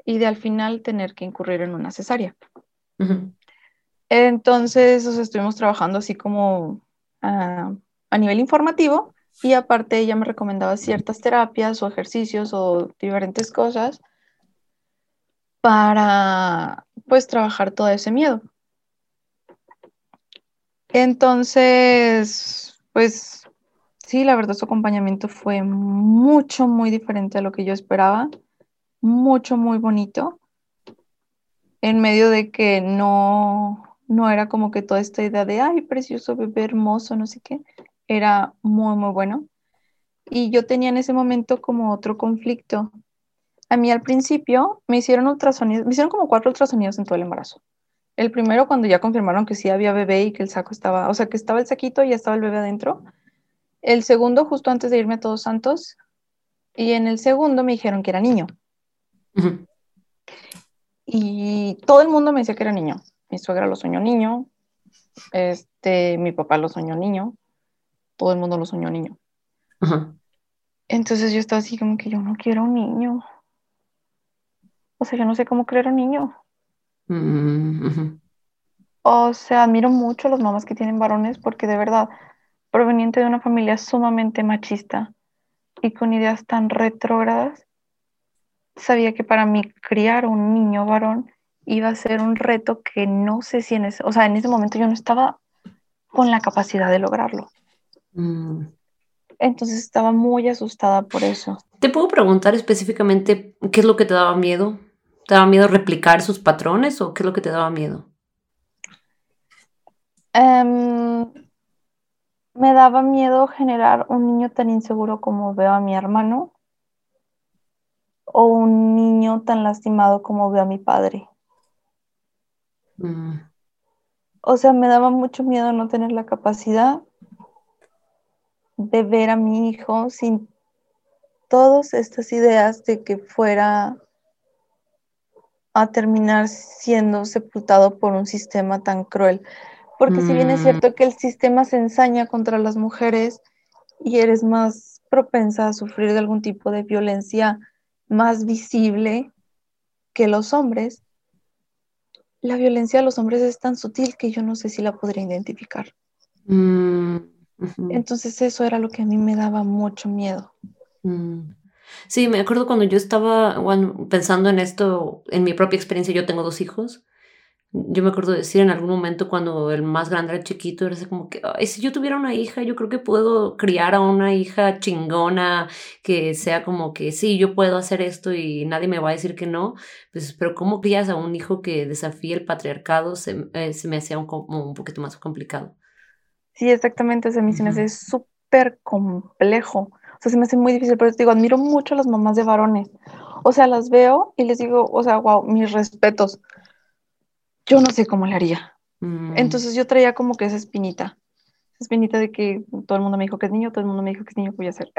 Speaker 2: y de al final tener que incurrir en una cesárea. Entonces, estuvimos trabajando así como ah, a nivel informativo y aparte ella me recomendaba ciertas terapias o ejercicios o diferentes cosas para pues trabajar todo ese miedo. Entonces, pues sí, la verdad su acompañamiento fue mucho, muy diferente a lo que yo esperaba, mucho, muy bonito en medio de que no, no era como que toda esta idea de, ay, precioso bebé hermoso, no sé qué, era muy, muy bueno. Y yo tenía en ese momento como otro conflicto. A mí al principio me hicieron ultrasonidos, me hicieron como cuatro ultrasonidos en todo el embarazo. El primero cuando ya confirmaron que sí había bebé y que el saco estaba, o sea, que estaba el saquito y ya estaba el bebé adentro. El segundo justo antes de irme a Todos Santos. Y en el segundo me dijeron que era niño. Y todo el mundo me decía que era niño. Mi suegra lo soñó niño, este, mi papá lo soñó niño, todo el mundo lo soñó niño. Entonces yo estaba así como que yo no quiero un niño. O sea, yo no sé cómo creer un niño. Mm, o sea, admiro mucho a las mamás que tienen varones porque de verdad, proveniente de una familia sumamente machista y con ideas tan retrógradas, sabía que para mí criar un niño varón iba a ser un reto que no sé si en ese, o sea, en ese momento yo no estaba con la capacidad de lograrlo. Mm. Entonces estaba muy asustada por eso.
Speaker 1: ¿Te puedo preguntar específicamente qué es lo que te daba miedo? ¿Te daba miedo replicar sus patrones o qué es lo que te daba miedo?
Speaker 2: Em, me daba miedo generar un niño tan inseguro como veo a mi hermano o un niño tan lastimado como veo a mi padre. Mm. O sea, me daba mucho miedo no tener la capacidad de ver a mi hijo sin todas estas ideas de que fuera a terminar siendo sepultado por un sistema tan cruel. Porque si bien es mm. cierto que el sistema se ensaña contra las mujeres y eres más propensa a sufrir de algún tipo de violencia más visible que los hombres, la violencia de los hombres es tan sutil que yo no sé si la podría identificar. Mm, Entonces eso era lo que a mí me daba mucho miedo.
Speaker 1: Mm. Sí, me acuerdo cuando yo estaba pensando en esto, en mi propia experiencia, yo tengo dos hijos, yo me acuerdo de decir en algún momento cuando el más grande era chiquito, era así como que, Ay, si yo tuviera una hija, yo creo que puedo criar a una hija chingona, que sea como que sí, yo puedo hacer esto y nadie me va a decir que no. Pues, pero ¿cómo crías a un hijo que desafíe el patriarcado? Se, eh, me hacía un, un poquito más complicado.
Speaker 2: Sí, exactamente, o sea, a mí se me hace súper complejo. Sea, se me hace muy difícil, pero te digo, admiro mucho a las mamás de varones. O sea, las veo y les digo, o sea, wow, mis respetos yo no sé cómo le haría. Mm. Entonces yo traía como que esa espinita, esa espinita de que todo el mundo me dijo que es niño, todo el mundo me dijo que es niño, ¿qué voy a hacer?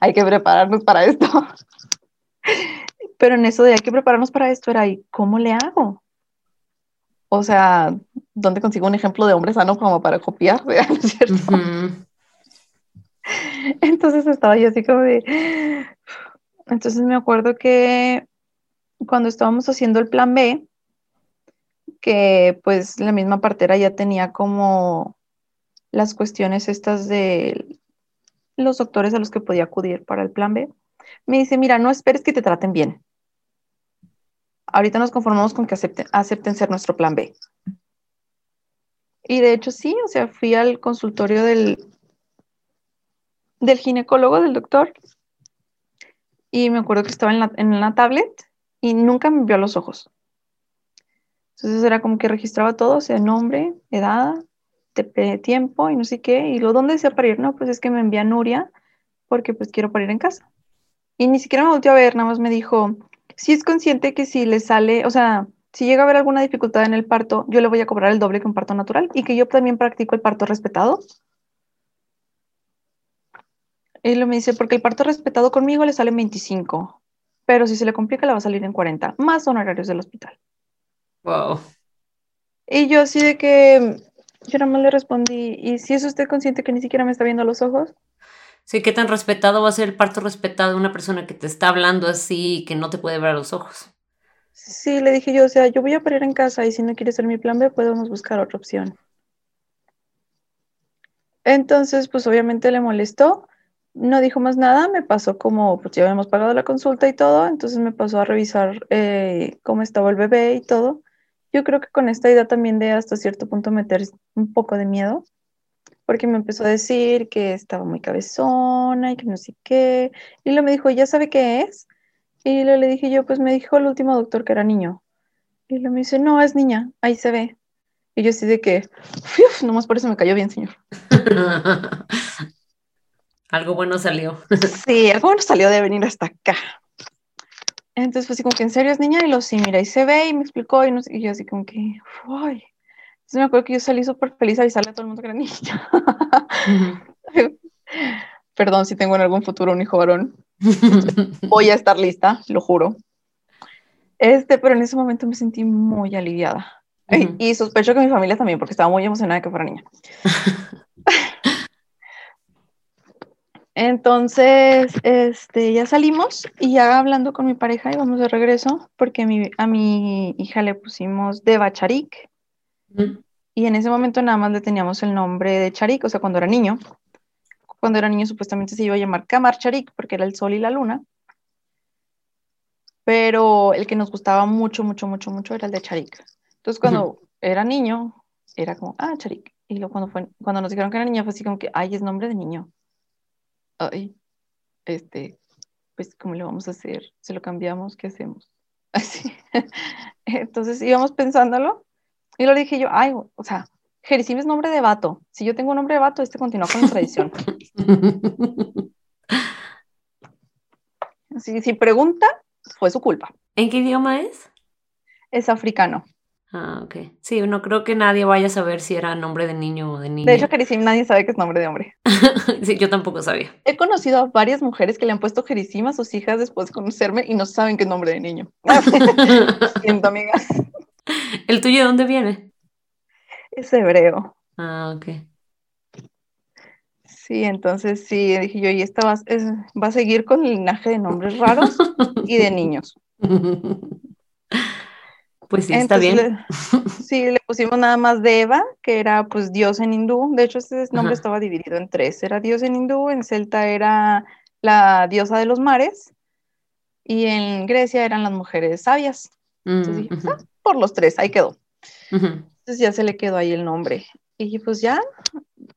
Speaker 2: hay que prepararnos para esto. *laughs* Pero en eso de hay que prepararnos para esto era, ¿y cómo le hago? O sea, ¿dónde consigo un ejemplo de hombre sano como para copiar? *laughs* cierto? *laughs* Entonces estaba yo así como de... Entonces me acuerdo que cuando estábamos haciendo el plan B, que pues la misma partera ya tenía como las cuestiones estas de los doctores a los que podía acudir para el plan B. Me dice, mira, no esperes que te traten bien. Ahorita nos conformamos con que acepten, acepten ser nuestro plan B. Y de hecho sí, o sea, fui al consultorio del, del ginecólogo, del doctor, y me acuerdo que estaba en la, en la tablet y nunca me vio a los ojos. Entonces era como que registraba todo, o nombre, edad, tiempo y no sé qué. Y luego, ¿dónde desea parir? No, pues es que me envía Nuria porque pues quiero parir en casa. Y ni siquiera me volteó a ver, nada más me dijo, si es consciente que si le sale, o sea, si llega a haber alguna dificultad en el parto, yo le voy a cobrar el doble que un parto natural y que yo también practico el parto respetado. Y lo me dice, porque el parto respetado conmigo le sale en 25, pero si se le complica le va a salir en 40, más honorarios del hospital.
Speaker 1: Wow.
Speaker 2: Y yo así de que, yo nada más le respondí, ¿y si es usted consciente que ni siquiera me está viendo a los ojos?
Speaker 1: Sí, ¿qué tan respetado va a ser el parto respetado de una persona que te está hablando así y que no te puede ver a los ojos?
Speaker 2: Sí, le dije yo, o sea, yo voy a parir en casa y si no quiere ser mi plan B, podemos buscar otra opción. Entonces, pues obviamente le molestó no dijo más nada, me pasó como, pues ya habíamos pagado la consulta y todo, entonces me pasó a revisar eh, cómo estaba el bebé y todo. Yo creo que con esta idea también de hasta cierto punto meter un poco de miedo, porque me empezó a decir que estaba muy cabezona y que no sé qué, y luego me dijo, ¿ya sabe qué es? Y luego le dije yo, pues me dijo el último doctor que era niño. Y luego me dice, no, es niña, ahí se ve. Y yo así de que, *laughs* uf, nomás por eso me cayó bien, señor. *laughs*
Speaker 1: Algo bueno salió. *laughs*
Speaker 2: Sí, algo bueno salió de venir hasta acá. Entonces, pues, así como que en serio es niña, y lo sí, mira, y se ve, y me explicó, y, no, y yo así como que, uy. Entonces me acuerdo que yo salí súper feliz a avisarle a todo el mundo que era niña. *laughs* Perdón si tengo en algún futuro un hijo varón. Voy a estar lista, lo juro. Este, pero en ese momento me sentí muy aliviada. Y sospecho que mi familia también, porque estaba muy emocionada de que fuera niña. *laughs* Entonces, este, ya salimos y ya hablando con mi pareja íbamos de regreso porque a mi, hija le pusimos Deva Charik. Y en ese momento nada más le teníamos el nombre de Charik, o sea, cuando era niño. Cuando era niño supuestamente se iba a llamar Kamar Charik porque era el sol y la luna. Pero el que nos gustaba mucho, mucho, mucho, mucho era el de Charik. Entonces cuando era niño, era como, ah, Charik. Y luego cuando, fue, cuando nos dijeron que era niña, fue así como que, ay, es nombre de niño ay, este, pues, ¿cómo le vamos a hacer? ¿Se lo cambiamos? ¿Qué hacemos? *laughs* Así. Entonces íbamos pensándolo y lo dije yo, ay, o sea, Jerisim es nombre de vato. Si yo tengo nombre de vato, este continúa con la tradición. *laughs* Si, si pregunta, fue su culpa.
Speaker 1: ¿En qué idioma es?
Speaker 2: Es africano.
Speaker 1: Ah, ok. Sí, no creo que nadie vaya a saber si era nombre de niño o de niña.
Speaker 2: De hecho, Jerisim nadie sabe que es nombre de hombre. *laughs*
Speaker 1: sí, yo tampoco sabía.
Speaker 2: He conocido a varias mujeres que le han puesto Jerisim a sus hijas después de conocerme y no saben que es nombre de niño. *laughs* *laughs* Siento, amigas.
Speaker 1: ¿El tuyo de dónde viene?
Speaker 2: Es hebreo.
Speaker 1: Ah, ok.
Speaker 2: Sí, entonces sí, dije yo, y esta va, va a seguir con el linaje de nombres raros y de niños.
Speaker 1: Pues sí, está bien. *laughs*
Speaker 2: sí, le pusimos nada más Deva, que era pues dios en hindú. De hecho, ese nombre estaba dividido en tres. Era dios en hindú, en celta era la diosa de los mares y en Grecia eran las mujeres sabias. Entonces mm, ah, por los tres, ahí quedó. Entonces ya se le quedó ahí el nombre. Y pues ya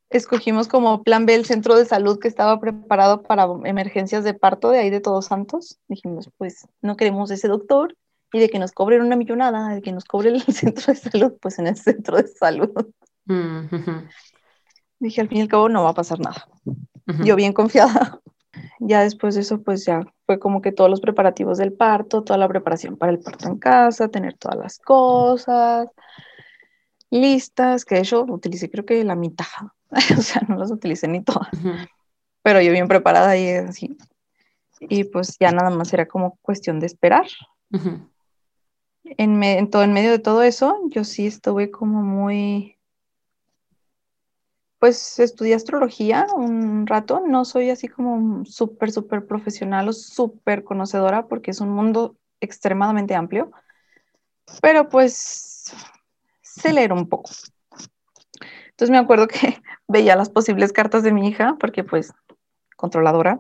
Speaker 2: escogimos como plan B el centro de salud que estaba preparado para emergencias de parto de ahí de Todos Santos. Dijimos, pues no queremos ese doctor, y de que nos cobren una millonada, de que nos cobre el *laughs* centro de salud, pues en el centro de salud. Dije, al fin y al cabo no va a pasar nada. Yo bien confiada. Ya después de eso, pues ya fue como que todos los preparativos del parto, toda la preparación para el parto en casa, tener todas las cosas listas, que de hecho utilicé creo que la mitad, *laughs* o sea, no las utilicé ni todas, pero yo bien preparada y así. Y pues ya nada más era como cuestión de esperar en, todo, en medio de todo eso, yo sí estuve como muy, pues estudié astrología un rato, no soy así como súper, súper profesional o súper conocedora porque es un mundo extremadamente amplio, pero pues acelero un poco. Entonces me acuerdo que *laughs* veía las posibles cartas de mi hija, porque pues controladora.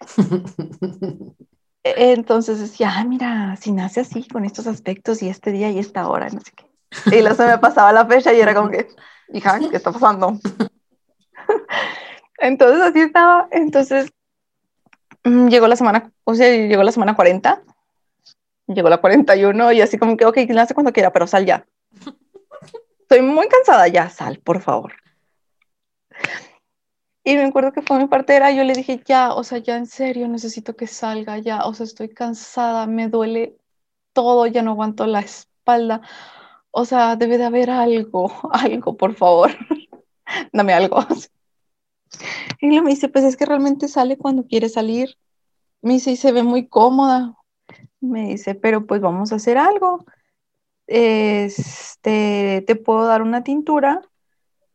Speaker 2: *laughs* E-, entonces decía, ah, mira, si nace así, con estos aspectos y este día y esta hora, no sé qué. Y luego se me *laughs* pasaba la fecha y era como que, hija, ¿qué está pasando? *laughs* Entonces así estaba. Entonces mm, llegó la semana, o sea, llegó la semana 40, llegó la 41 y así como que, ok, nace cuando quiera, pero sal ya. *laughs* Estoy muy cansada, ya sal, por favor. Y me acuerdo que fue mi partera, yo le dije, ya, o sea, ya en serio, necesito que salga, ya, o sea, estoy cansada, me duele todo, ya no aguanto la espalda. O sea, debe de haber algo, *laughs* algo, por favor. *laughs* Dame algo. *laughs* Y él me dice, pues es que realmente sale cuando quiere salir. Me dice, y se ve muy cómoda. Me dice, pero pues vamos a hacer algo. Este, te puedo dar una tintura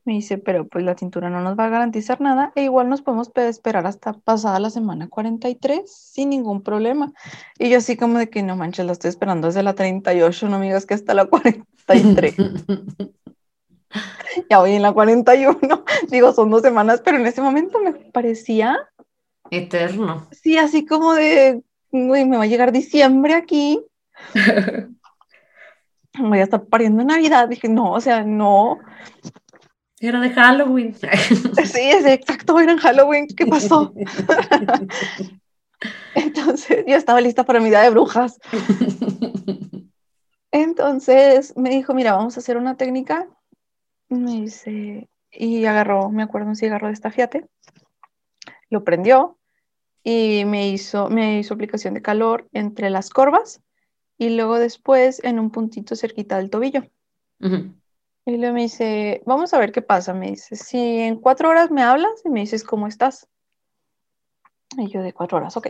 Speaker 2: me dice, pero pues la tintura no nos va a garantizar nada e igual nos podemos esperar hasta pasada la semana 43 sin ningún problema. Y yo así como de que no manches, la estoy esperando desde la 38, no me digas que hasta la 43. *laughs* ya voy en la 41, *laughs* digo, son dos semanas, pero en ese momento me parecía...
Speaker 1: Eterno.
Speaker 2: Sí, así como de, uy, me va a llegar diciembre aquí. *laughs* voy a estar pariendo en Navidad. Dije, no, o sea, no.
Speaker 1: Era de Halloween. *laughs*
Speaker 2: Sí, es exacto, era en Halloween. ¿Qué pasó? *laughs* Entonces, yo estaba lista para mi día de brujas. Entonces me dijo, mira, vamos a hacer una técnica. Me dice, y agarró, me acuerdo, un cigarro de estafiate. Lo prendió y me hizo, me hizo aplicación de calor entre las corvas y luego después en un puntito cerquita del tobillo. Y luego me dice, vamos a ver qué pasa. Me dice, si en cuatro horas me hablas y me dices cómo estás. Y yo de cuatro horas, ok.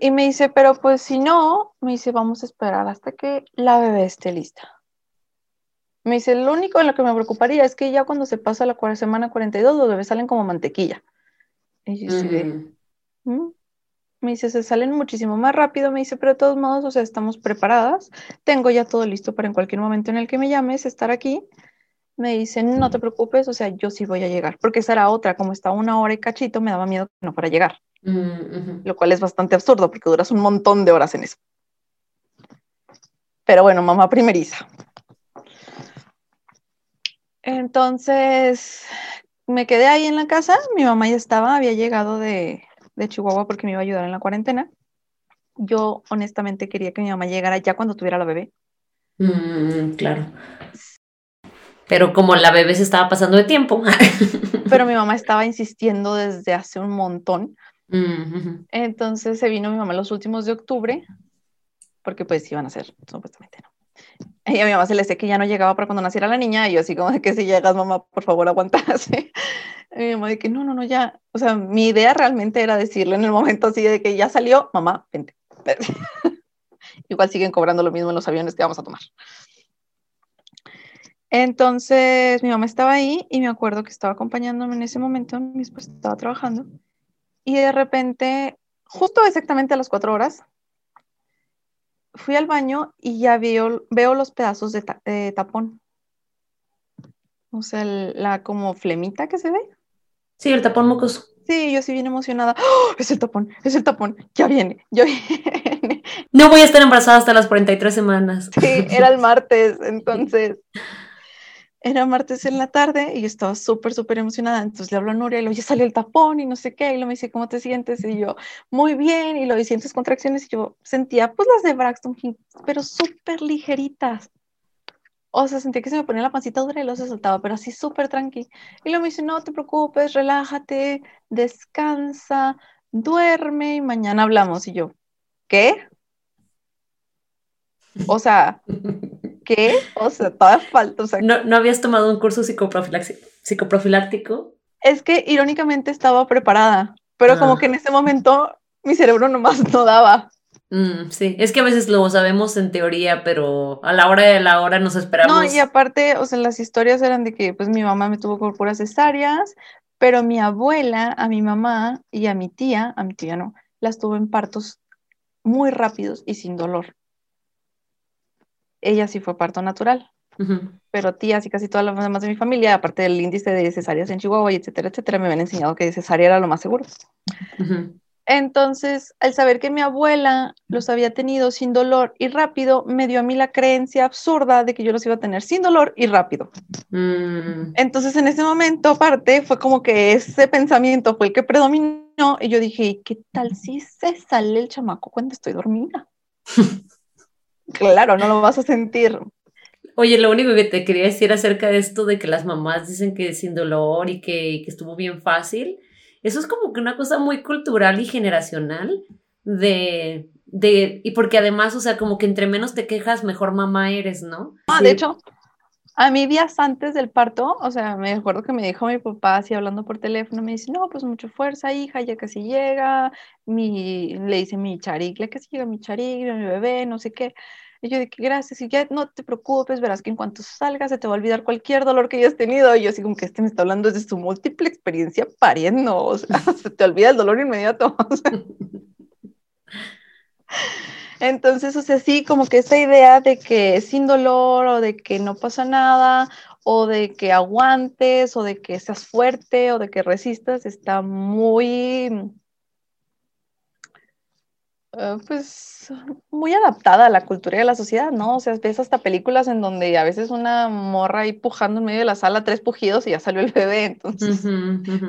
Speaker 2: Y me dice, pero pues si no, me dice, vamos a esperar hasta que la bebé esté lista. Me dice, lo único en lo que me preocuparía es que ya cuando se pasa la semana 42, los bebés salen como mantequilla. Y yo sí ¿Mm?". Me dice, se salen muchísimo más rápido. Me dice, pero de todos modos, o sea, estamos preparadas. Tengo ya todo listo para en cualquier momento en el que me llames estar aquí. Me dice, no te preocupes, o sea, yo sí voy a llegar. Porque esa era otra, como está una hora y cachito, me daba miedo que no fuera a llegar. Mm, Lo cual es bastante absurdo porque duras un montón de horas en eso. Pero bueno, mamá primeriza. Entonces, me quedé ahí en la casa. Mi mamá ya estaba, había llegado de, de Chihuahua porque me iba a ayudar en la cuarentena. Yo honestamente quería que mi mamá llegara ya cuando tuviera la bebé.
Speaker 1: Mm, claro. Pero como la bebé se estaba pasando de tiempo. *laughs*
Speaker 2: Pero mi mamá estaba insistiendo desde hace un montón. Mm, Entonces se vino mi mamá los últimos de octubre, porque pues iban a ser, supuestamente no. *laughs* Y a mi mamá se le sé que ya no llegaba para cuando naciera la niña, y yo así como de que si llegas, mamá, por favor, aguantase. *laughs* mi mamá de que no, no, no, ya, o sea, mi idea realmente era decirle en el momento así de que ya salió, mamá, vente. *laughs* Igual siguen cobrando lo mismo en los aviones que vamos a tomar. Entonces mi mamá estaba ahí y me acuerdo que estaba acompañándome en ese momento, mi esposo estaba trabajando y de repente, justo exactamente a las cuatro horas, fui al baño y ya veo, veo los pedazos de, tapón. O sea, la como flemita que se ve.
Speaker 1: Sí, el tapón mocoso.
Speaker 2: Sí, yo sí bien emocionada. ¡Oh, es el tapón, es el tapón, ya viene, ya viene.
Speaker 1: No voy a estar embarazada hasta las 43 semanas.
Speaker 2: Sí, era el martes, entonces. *laughs* Era martes en la tarde y yo estaba súper, súper emocionada. Entonces le hablo a Nuria y lo ya salió el tapón y no sé qué. Y lo me dice, ¿cómo te sientes? Y yo, muy bien. Y lo dice, ¿sientes contracciones? Y yo sentía, pues las de Braxton pero súper ligeritas o sea, sentía que se me ponía la pancita dura y luego se soltaba, pero así súper tranqui. Y luego me dice, no te preocupes, relájate, descansa, duerme y mañana hablamos. Y yo, ¿qué? O sea, *laughs* ¿qué? O sea, todavía falta. O sea,
Speaker 1: ¿No, ¿No habías tomado un curso psicoprofiláctico?
Speaker 2: Es que irónicamente estaba preparada, pero como ah. que en ese momento mi cerebro nomás no daba.
Speaker 1: Mm, sí, es que a veces lo sabemos en teoría, pero a la hora de la hora nos esperamos.
Speaker 2: No, y aparte, o sea, las historias eran de que pues mi mamá me tuvo puras cesáreas, pero mi abuela, a mi mamá y a mi tía, a mi tía no, las tuvo en partos muy rápidos y sin dolor. Ella sí fue parto natural. Pero tías y casi todas las demás de mi familia, aparte del índice de cesáreas en Chihuahua, y etcétera, etcétera, me habían enseñado que cesárea era lo más seguro. Entonces, al saber que mi abuela los había tenido sin dolor y rápido, me dio a mí la creencia absurda de que yo los iba a tener sin dolor y rápido. Mm. Entonces, en ese momento, aparte, fue como que ese pensamiento fue el que predominó y yo dije, ¿qué tal si se sale el chamaco cuando estoy dormida? *laughs* claro, no lo vas a sentir.
Speaker 1: Oye, lo único que te quería decir acerca de esto de que las mamás dicen que sin dolor y que, que estuvo bien fácil eso es como que una cosa muy cultural y generacional de, de, y porque además, o sea, como que entre menos te quejas, mejor mamá eres, ¿no?
Speaker 2: Ah, de hecho, a mí días antes del parto, o sea, me acuerdo que me dijo mi papá así hablando por teléfono, me dice, no, pues mucha fuerza, hija, ya casi llega, mi, le dice mi charicle, que casi llega mi charicle, mi bebé, no sé qué. Y yo que gracias, y ya no te preocupes, verás que en cuanto salgas se te va a olvidar cualquier dolor que hayas tenido. Y yo así como que este me está hablando de su múltiple experiencia pariendo, o sea, *laughs* se te olvida el dolor inmediato. *laughs* *laughs* Entonces, o sea, sí, como que esta idea de que sin dolor o de que no pasa nada o de que aguantes o de que seas fuerte o de que resistas está muy Ah, pues muy adaptada a la cultura y a la sociedad, ¿no? O sea, ves hasta películas en donde a veces una morra ahí pujando en medio de la sala, tres pujidos y ya salió el bebé. Entonces,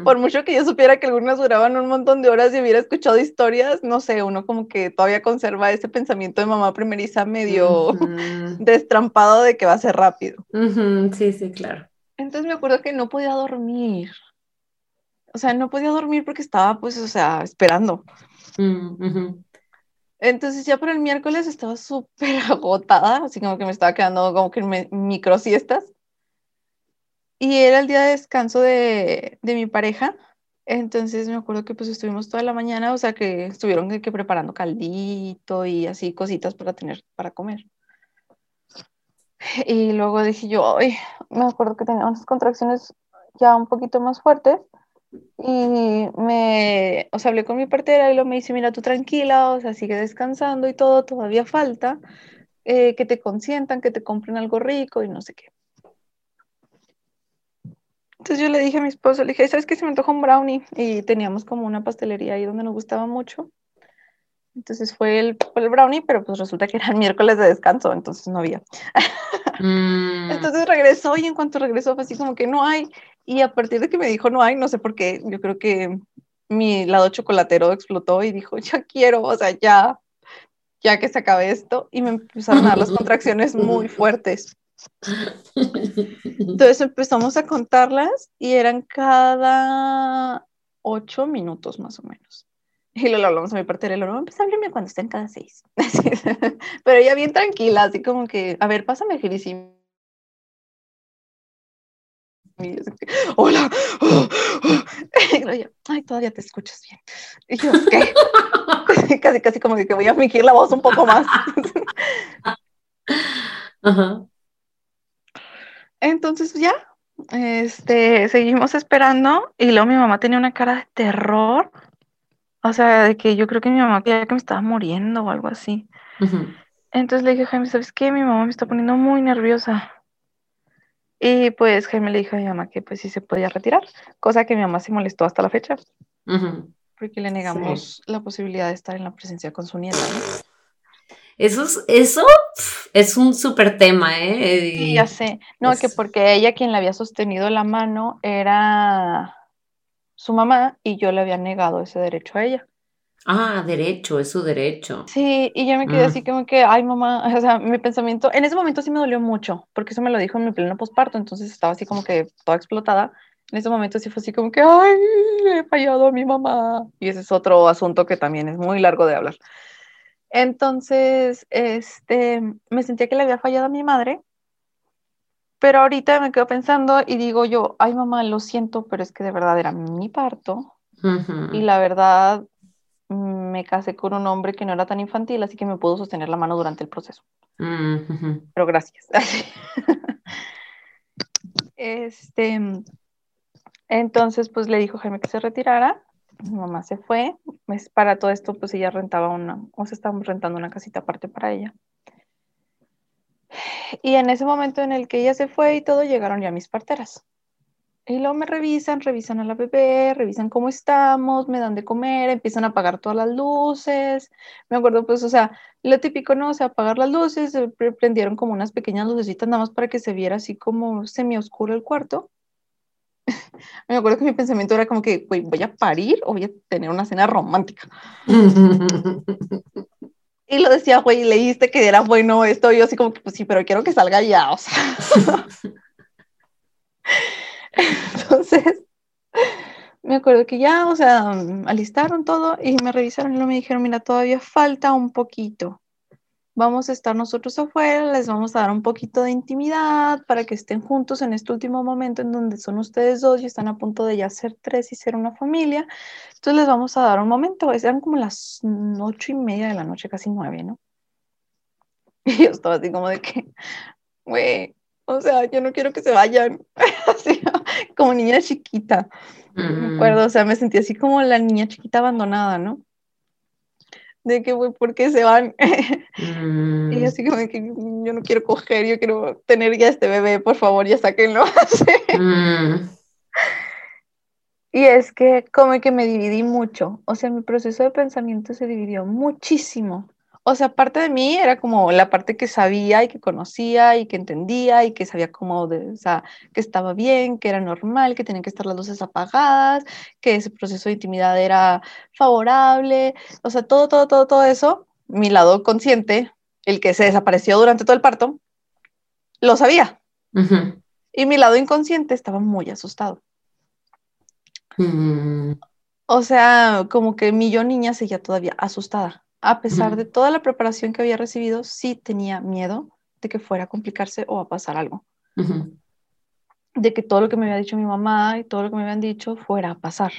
Speaker 2: por mucho que yo supiera que algunas duraban un montón de horas y hubiera escuchado historias, no sé, uno como que todavía conserva ese pensamiento de mamá primeriza medio *laughs* destrampado de que va a ser rápido.
Speaker 1: Sí, sí, claro.
Speaker 2: Entonces me acuerdo que no podía dormir. O sea, no podía dormir porque estaba, pues, o sea, esperando. Entonces ya por el miércoles estaba súper *laughs* agotada, así como que me estaba quedando como que micro siestas. Y era el día de descanso de, de, mi pareja. Entonces me acuerdo que pues estuvimos toda la mañana, o sea que estuvieron que, preparando caldito y así cositas para tener, para comer. Y luego dije yo, ay, me acuerdo que tenía unas contracciones ya un poquito más fuertes. Y me, o sea, hablé con mi partera y lo me dice, mira, tú tranquila, o sea, sigue descansando y todo, todavía falta, eh, que te consientan, que te compren algo rico y no sé qué. Entonces yo le dije a mi esposo, le dije, ¿sabes qué? Se me antoja un brownie. Y teníamos como una pastelería ahí donde nos gustaba mucho. Entonces fue el, el brownie, pero pues resulta que era el miércoles de descanso, entonces no había. *laughs* Mm. Entonces regresó y en cuanto regresó fue así como que no hay. Y a partir de que me dijo no hay, no sé por qué, yo creo que mi lado chocolatero explotó y dijo, *laughs* ya quiero, o sea, ya, ya que se acabe esto. Y me empezaron a dar las contracciones muy fuertes. Entonces empezamos a contarlas y eran cada ocho minutos más o menos. Y lo hablamos a mi parte y le digo, pues hábleme cuando estén cada seis. *laughs* Pero ella bien tranquila, así como que, a ver, pásame el Hola. *laughs* Ay, todavía te escuchas bien. Y yo, ¿qué? *laughs* casi, casi como que voy a fingir la voz un poco más. *laughs* Entonces ya, este, seguimos esperando y luego mi mamá tenía una cara de terror o sea, de que yo creo que mi mamá creía que me estaba muriendo o algo así. Entonces le dije, Jaime, ¿sabes qué? Mi mamá me está poniendo muy nerviosa. Y pues Jaime le dijo a mi mamá que pues sí se podía retirar, cosa que mi mamá se molestó hasta la fecha. Porque le negamos la posibilidad de estar en la presencia con su nieta.
Speaker 1: Eso es, eso es un súper tema, ¿eh?
Speaker 2: Sí, ya sé. No, que porque ella quien le había sostenido la mano era su mamá y yo le había negado ese derecho a ella.
Speaker 1: Ah, derecho, es su derecho.
Speaker 2: Sí, y yo me quedé mm. así como que, ay mamá, *laughs* o sea, mi pensamiento, en ese momento sí me dolió mucho, porque eso me lo dijo en mi pleno posparto, entonces estaba así como que toda explotada. En ese momento sí fue así como que, ay, he fallado a mi mamá. Y ese es otro asunto que también es muy largo de hablar. Entonces, este, me sentía que le había fallado a mi madre pero ahorita me quedo pensando y digo yo, ay mamá, lo siento, pero es que de verdad era mi parto. Y la verdad, me casé con un hombre que no era tan infantil, así que me pudo sostener la mano durante el proceso. Pero gracias. *laughs* este, entonces, pues le dijo Jaime que se retirara. Mi mamá se fue. Para todo esto, pues ella rentaba una, o sea, estábamos rentando una casita aparte para ella. Y en ese momento en el que ella se fue y todo, llegaron ya mis parteras. Y luego me revisan, revisan a la bebé, revisan cómo estamos, me dan de comer, empiezan a apagar todas las luces. Me acuerdo, pues, o sea, lo típico, ¿no? O sea, apagar las luces, eh, prendieron como unas pequeñas lucecitas nada más para que se viera así como semi oscuro el cuarto. *laughs* me acuerdo que mi pensamiento era como que, güey, ¿voy a parir o voy a tener una cena romántica? *laughs* y lo decía, güey, leíste que era bueno esto, y yo así como que, pues sí, pero quiero que salga ya, o sea. *laughs* Entonces, me acuerdo que ya, o sea, alistaron todo y me revisaron y me dijeron, mira, todavía falta un poquito. Vamos a estar nosotros afuera, les vamos a dar un poquito de intimidad para que estén juntos en este último momento en donde son ustedes dos y están a punto de ya ser tres y ser una familia. Entonces les vamos a dar un momento, eran como las ocho y media de la noche, casi nueve, ¿no? Y yo estaba así como de que, güey, o sea, yo no quiero que se vayan, *laughs* así como niña chiquita. Me acuerdo, o sea, me sentí así como la niña chiquita abandonada, ¿no? De que, güey, ¿por qué se van? *laughs* Y así como que yo no quiero coger, yo quiero tener ya este bebé, por favor, ya sáquenlo. *laughs* Y es que como que me dividí mucho, o sea, mi proceso de pensamiento se dividió muchísimo o sea, parte de mí era como la parte que sabía y que conocía y que entendía y que sabía cómo, de, o sea, que estaba bien, que era normal, que tenían que estar las luces apagadas, que ese proceso de intimidad era favorable, o sea, todo, todo, todo, todo eso, mi lado consciente, el que se desapareció durante todo el parto, lo sabía. Y mi lado inconsciente estaba muy asustado. Mm. O sea, como que mi yo niña seguía todavía asustada a pesar de toda la preparación que había recibido, sí tenía miedo de que fuera a complicarse o a pasar algo. De que todo lo que me había dicho mi mamá y todo lo que me habían dicho fuera a pasar.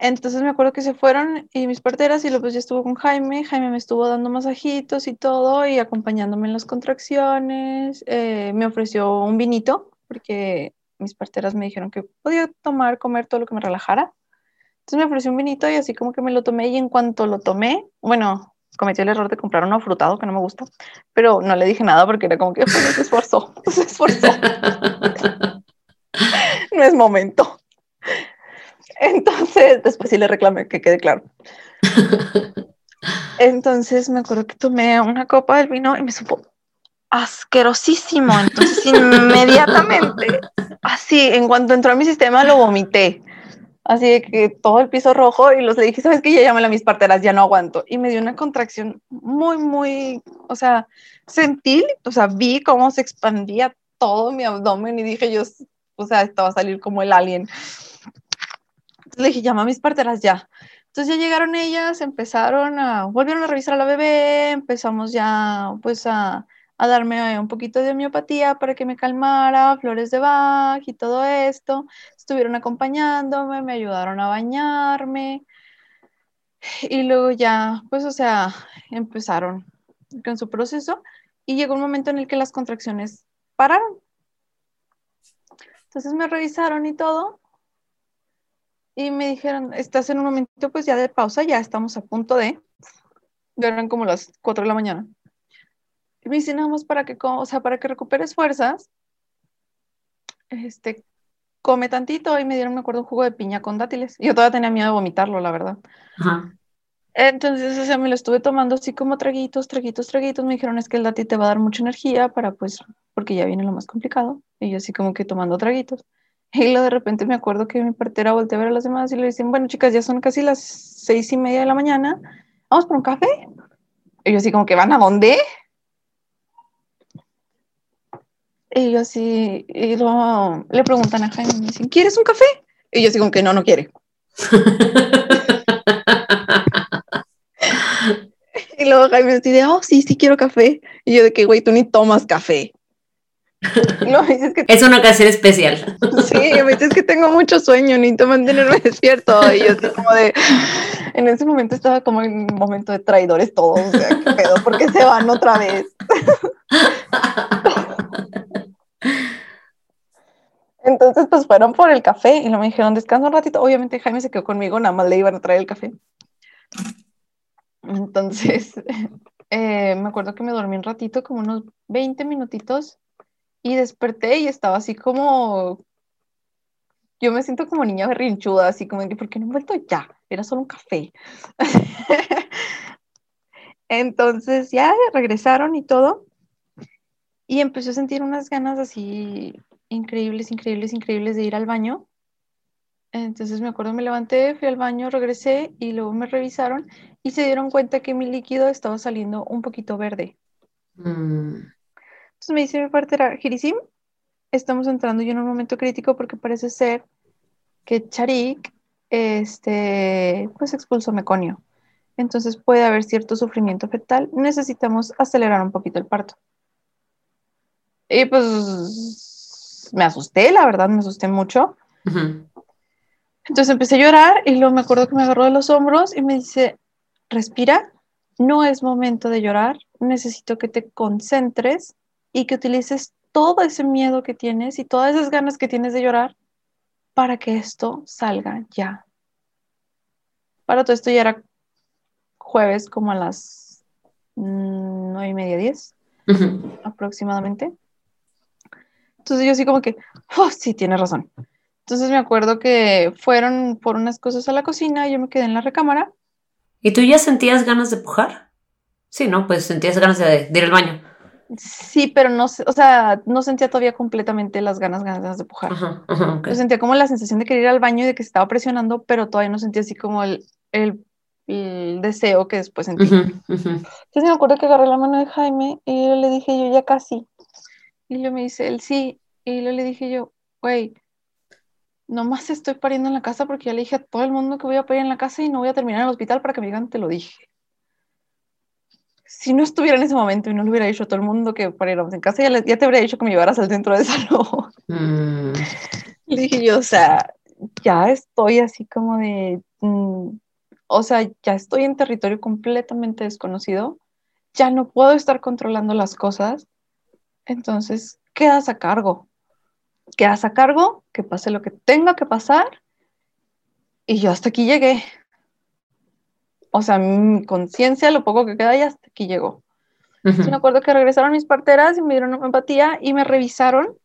Speaker 2: Entonces me acuerdo que se fueron y mis parteras y luego ya estuvo con Jaime. Jaime me estuvo dando masajitos y todo y acompañándome en las contracciones. Eh, me ofreció un vinito porque mis parteras me dijeron que podía tomar, comer todo lo que me relajara. Entonces me ofreció un vinito y así como que me lo tomé y en cuanto lo tomé, bueno, cometí el error de comprar uno frutado que no me gusta, pero no le dije nada porque era como que se esforzó, *laughs* se esforzó. *laughs* no es momento. Entonces, después sí le reclamé que quede claro. *laughs* Entonces me acuerdo que tomé una copa del vino y me supo asquerosísimo. Entonces inmediatamente, así, en cuanto entró a mi sistema, lo vomité así de que todo el piso rojo y los le dije, ¿sabes qué? Ya llámale a mis parteras, ya no aguanto. Y me dio una contracción muy, muy, o sea, sentí, o sea, vi cómo se expandía todo mi abdomen y dije yo, o sea, esto va a salir como el alien. Entonces le dije, llama a mis parteras ya. Entonces ya llegaron ellas, empezaron a, volvieron a revisar a la bebé, empezamos ya pues a, a darme un poquito de homeopatía para que me calmara, flores de Bach y todo esto. Estuvieron acompañándome, me ayudaron a bañarme. Y luego ya, pues, o sea, empezaron con su proceso y llegó un momento en el que las contracciones pararon. Entonces me revisaron y todo. Y me dijeron, estás en un momento pues ya de pausa, ya estamos a punto de, ya eran como las 4 de la mañana. Y me dicen, nada más para que, o sea, para que recuperes fuerzas, este, come tantito y me dieron, me acuerdo, un jugo de piña con dátiles. Y yo todavía tenía miedo de vomitarlo, la verdad. Entonces, o sea, me lo estuve tomando así como traguitos, traguitos, traguitos. Me dijeron, es que el dátil te va a dar mucha energía para, pues, porque ya viene lo más complicado. Y yo así como que tomando traguitos. Y luego de repente me acuerdo que mi partera volteó a ver a las demás y le dicen, bueno, chicas, ya son casi las seis y media de la mañana. ¿Vamos por un café? Y yo así como que, ¿van a dónde? Y yo así, y luego le preguntan a Jaime, me dicen, ¿quieres un café? Y yo así como que no, no quiere. *laughs* y luego Jaime dice, oh, sí, sí quiero café. Y yo de que, güey, tú ni tomas café. *laughs*
Speaker 1: es una ocasión especial.
Speaker 2: sí, me dices que tengo mucho sueño, necesito mantenerme despierto. Y yo así como de, en ese momento estaba como en un momento de traidores todos, o sea, qué pedo, porque se van otra vez. *laughs* Entonces, pues fueron por el café y no me dijeron, descansa un ratito. Obviamente Jaime se quedó conmigo, nada más le iban a traer el café. Entonces, *laughs* eh, me acuerdo que me dormí un ratito, como unos 20 minutitos, y desperté y estaba así como, yo me siento como niña berrinchuda, así como, ¿por qué no he vuelto ya? Era solo un café. *laughs* Entonces ya regresaron y todo, y empecé a sentir unas ganas así increíbles, increíbles, increíbles de ir al baño. Entonces me acuerdo, me levanté, fui al baño, regresé y luego me revisaron y se dieron cuenta que mi líquido estaba saliendo un poquito verde.
Speaker 1: Mm.
Speaker 2: Entonces me dice mi partera, Girisim, estamos entrando ya en un momento crítico porque parece ser que Charik este, pues expulsó meconio. Entonces puede haber cierto sufrimiento fetal. Necesitamos acelerar un poquito el parto. Y pues me asusté, la verdad, me asusté mucho. Entonces empecé a llorar y luego me acuerdo que me agarró de los hombros y me dice, respira, no es momento de llorar, necesito que te concentres y que utilices todo ese miedo que tienes y todas esas ganas que tienes de llorar para que esto salga ya. Para todo esto ya era jueves como a las mm, nueve y media, diez
Speaker 1: Ujú.
Speaker 2: aproximadamente. Entonces yo así como que, oh, sí, tienes razón. Entonces me acuerdo que fueron por unas cosas a la cocina, yo me quedé en la recámara.
Speaker 1: ¿Y tú ya sentías ganas de pujar? Sí, ¿no? Pues sentías ganas de, de ir al baño.
Speaker 2: Sí, pero no o sea, no sentía todavía completamente las ganas, ganas de pujar.
Speaker 1: Ajá, ajá, ok.
Speaker 2: Yo sentía como la sensación de querer ir al baño y de que se estaba presionando, pero todavía no sentía así como el, el, el deseo que después sentí.
Speaker 1: Ujú, ujú.
Speaker 2: Entonces me acuerdo que agarré la mano de Jaime y yo le dije yo, ya casi. Y luego me dice él, sí. Y luego le dije yo, güey, nomás estoy pariendo en la casa porque ya le dije a todo el mundo que voy a parir en la casa y no voy a terminar en el hospital para que me digan, te lo dije. Si no estuviera en ese momento y no le hubiera dicho a todo el mundo que pariéramos en casa, ya, le- ya te habría dicho que me llevaras al centro de *laughs* salud.
Speaker 1: Mm,
Speaker 2: Le dije yo, o sea, ya estoy así como de, mm, o sea, ya estoy en territorio completamente desconocido, ya no puedo estar controlando las cosas, entonces quedas a cargo, quedas a cargo, que pase lo que tenga que pasar, y yo hasta aquí llegué. O sea, mi conciencia, lo poco que queda, ya hasta aquí llegó. Sí, me
Speaker 1: ujú.
Speaker 2: acuerdo que regresaron mis parteras y me dieron empatía y me revisaron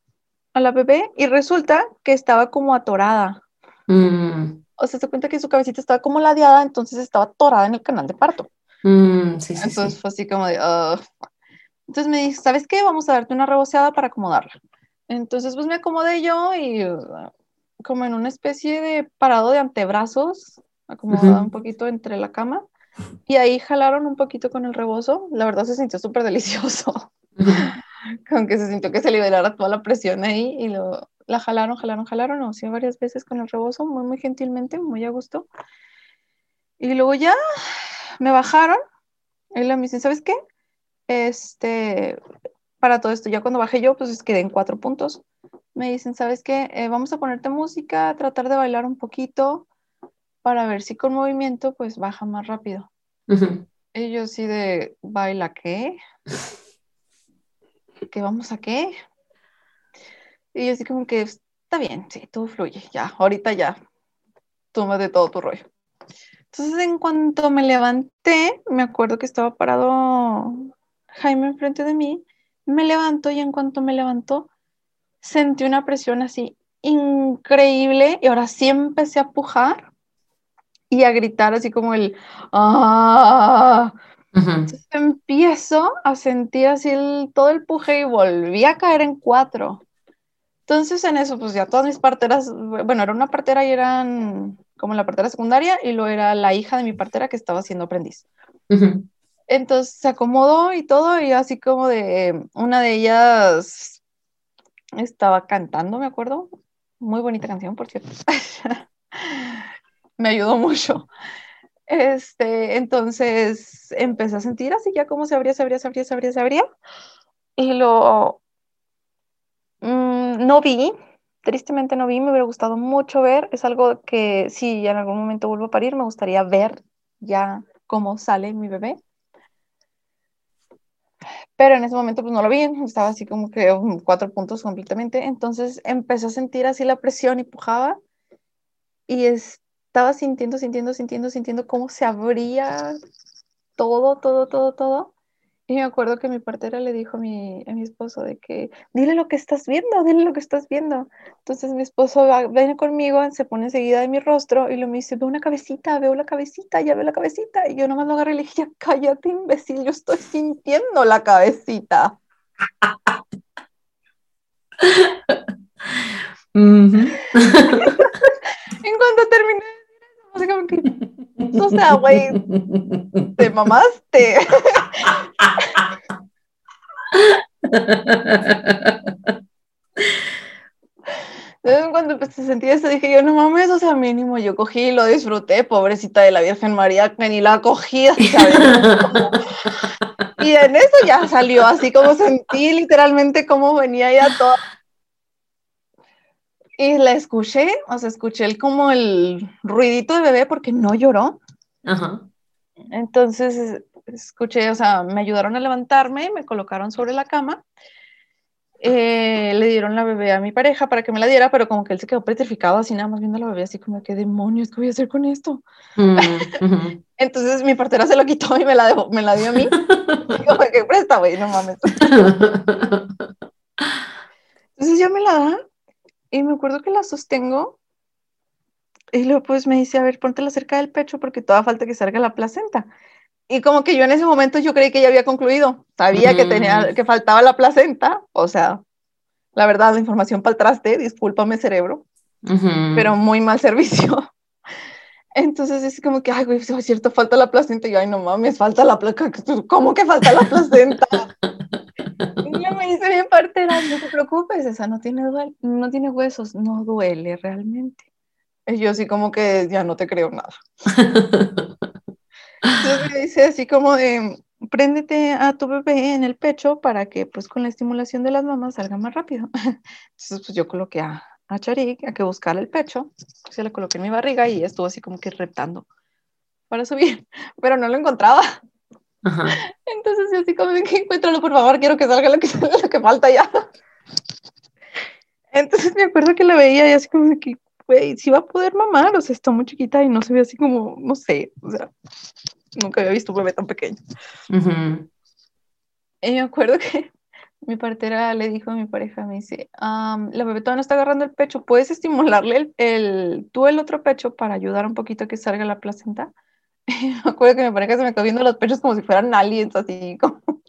Speaker 2: a la bebé y resulta que estaba como atorada.
Speaker 1: Mm,
Speaker 2: O sea, se cuenta que su cabecita estaba como ladeada, entonces estaba atorada en el canal de parto.
Speaker 1: mm, sí, sí,
Speaker 2: Ences
Speaker 1: sí.
Speaker 2: fue así como de... Entonces me dice, ¿sabes qué? Vamos a darte una reboceada para acomodarla. Entonces pues me acomodé yo y uh, como en una especie de parado de antebrazos, acomodada un poquito entre la cama. Y ahí jalaron un poquito con el rebozo. La verdad se sintió súper delicioso.
Speaker 1: Ujú. *laughs*
Speaker 2: Como que se sintió que se liberara toda la presión ahí y lo, la jalaron, jalaron, jalaron, o sea, varias veces con el rebozo, muy, muy gentilmente, muy a gusto. Y luego ya me bajaron y luego me dicen, ¿sabes qué? Este, para todo esto, ya cuando bajé yo, pues quedé en cuatro puntos. Me dicen, ¿sabes qué? Eh, vamos a ponerte música, tratar de bailar un poquito para ver si con movimiento, pues baja más rápido.
Speaker 1: Ujú.
Speaker 2: Y yo así de, ¿baila qué? *laughs* ¿Qué vamos a qué? Y yo así como que, está bien, sí, todo fluye, ya, ahorita ya, de todo tu rollo. Entonces, en cuanto me levanté, me acuerdo que estaba parado Jaime enfrente de mí, me levanto y en cuanto me levantó, sentí una presión así increíble y ahora sí empecé a pujar y a gritar así como el ¡Ah! Entonces empiezo a sentir así el- todo el puje y volví a caer en cuatro. Entonces en eso, pues ya todas mis parteras, bueno, era una partera y eran como la partera secundaria y luego era la hija de mi partera que estaba siendo aprendiz.
Speaker 1: Ujú.
Speaker 2: Entonces se acomodó y todo y así como de una de ellas estaba cantando, me acuerdo. Muy bonita canción, por cierto. *laughs* me ayudó mucho. Este, entonces empecé a sentir así ya como se abría, se abría, se abría, se abría, se abría. Y lo mm, no vi, tristemente no vi, me hubiera gustado mucho ver. Es algo que si en algún momento vuelvo a parir, me gustaría ver ya cómo sale mi bebé. Pero en ese momento pues no lo vi, estaba así como que cuatro puntos completamente. Entonces empecé a sentir así la presión y pujaba y estaba sintiendo, sintiendo, sintiendo, sintiendo cómo se abría todo, todo, todo, todo. Y me acuerdo que mi partera le dijo a mi, a mi esposo de que, dile lo que estás viendo, dile lo que estás viendo. Entonces mi esposo va, viene conmigo, se pone enseguida de mi rostro y lo me dice, veo una cabecita, veo la cabecita, ya veo la cabecita. Y yo nomás lo agarré y le dije, cállate imbécil, yo estoy sintiendo la cabecita. *laughs* *laughs* en cuanto terminé o sea, güey, te mamaste. Entonces, cuando empecé a sentir eso, dije yo, no mames, o sea, mínimo, yo cogí y lo disfruté, pobrecita de la Virgen María, que ni la cogí, ¿sabes? y en eso ya salió, así como sentí literalmente cómo venía ya toda. Y la escuché, o sea, escuché el, como el ruidito de bebé porque no lloró. Ajá. Entonces, escuché, o sea, me ayudaron a levantarme, me colocaron sobre la cama, eh, le dieron la bebé a mi pareja para que me la diera, pero como que él se quedó petrificado así nada más viendo la bebé, así como, ¿qué demonios, qué voy a hacer con esto? Mm, *laughs* Entonces mi partera se lo quitó y me la, me la dio a mí. *laughs* y como que presta, güey, no mames. *laughs* Entonces ya me la da y me acuerdo que la sostengo y luego pues me dice, a ver, póntela cerca del pecho porque toda falta que salga la placenta. Y como que yo en ese momento yo creí que ya había concluido. Sabía que tenía, mm. que faltaba la placenta. O sea, la verdad, la información para el traste, discúlpame cerebro, pero muy mal *laughs* servicio. Entonces es como que, ay, güey, es cierto, falta la placenta. Y yo, ay, no mames, falta la placenta. ¿Cómo que falta la placenta? *laughs* me dice bien partera, no te preocupes, esa no tiene, no tiene huesos, no duele realmente. Y yo así como que ya no te creo nada. Entonces me dice así como de, préndete a tu bebé en el pecho para que pues con la estimulación de las mamas salga más rápido. *laughs* Entonces pues yo coloqué a, a Charik a que buscara el pecho, se lo coloqué en mi barriga y estuvo así como que reptando para subir, *laughs* pero no lo encontraba. Entonces yo así como que encuéntralo por favor, quiero que salga lo que, *laughs* lo que falta ya. Entonces me acuerdo que la veía y así como que, güey, si va a poder mamar, o sea, está muy chiquita y no se ve así como, no sé, o sea, nunca había visto un bebé tan pequeño. Y me acuerdo que *laughs* mi partera le dijo a mi pareja, me dice, la bebé todavía no está agarrando el pecho, ¿puedes estimularle el, el, tú el otro pecho para ayudar un poquito a que salga la placenta? *laughs* Me acuerdo que mi pareja se me quedó viendo los pechos como si fueran aliens, así como, *laughs*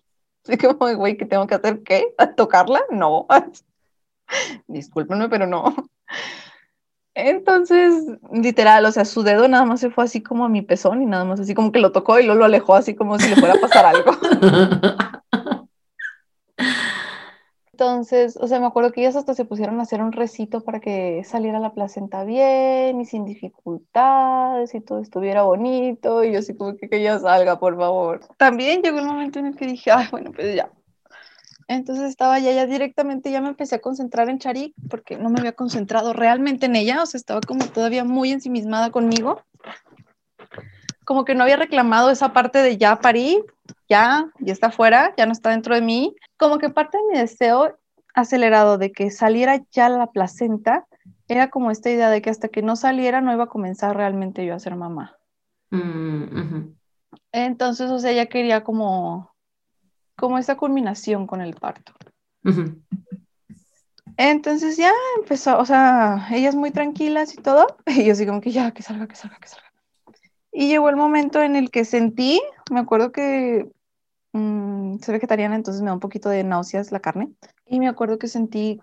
Speaker 2: así como, güey, ¿qué tengo que hacer? ¿Qué? ¿A tocarla? No. *laughs* Discúlpenme, pero no. Entonces, literal, o sea, su dedo nada más se fue así como a mi pezón y nada más así como que lo tocó y luego lo alejó así como si le fuera a pasar algo. Entonces, o sea, me acuerdo que ellas hasta se pusieron a hacer un recito para que saliera la placenta bien y sin dificultades y todo estuviera bonito y yo así como que que ya salga, por favor. También llegó el momento en el que dije, ay, bueno, pues ya, entonces estaba ya, ya directamente, ya me empecé a concentrar en Charik porque no me había concentrado realmente en ella, o sea, estaba como todavía muy ensimismada conmigo. Como que no había reclamado esa parte de ya parí, ya, ya está fuera, ya no está dentro de mí. Como que parte de mi deseo acelerado de que saliera ya la placenta era como esta idea de que hasta que no saliera no iba a comenzar realmente yo a ser mamá. Mm, Entonces, o sea, ya quería como como esa culminación con el parto. Entonces ya empezó, o sea, ellas muy tranquilas y todo, *laughs* y yo así como que ya, que salga, que salga, que salga. Y llegó el momento en el que sentí, me acuerdo que mmm, soy vegetariana, entonces me da un poquito de náuseas la carne, y me acuerdo que sentí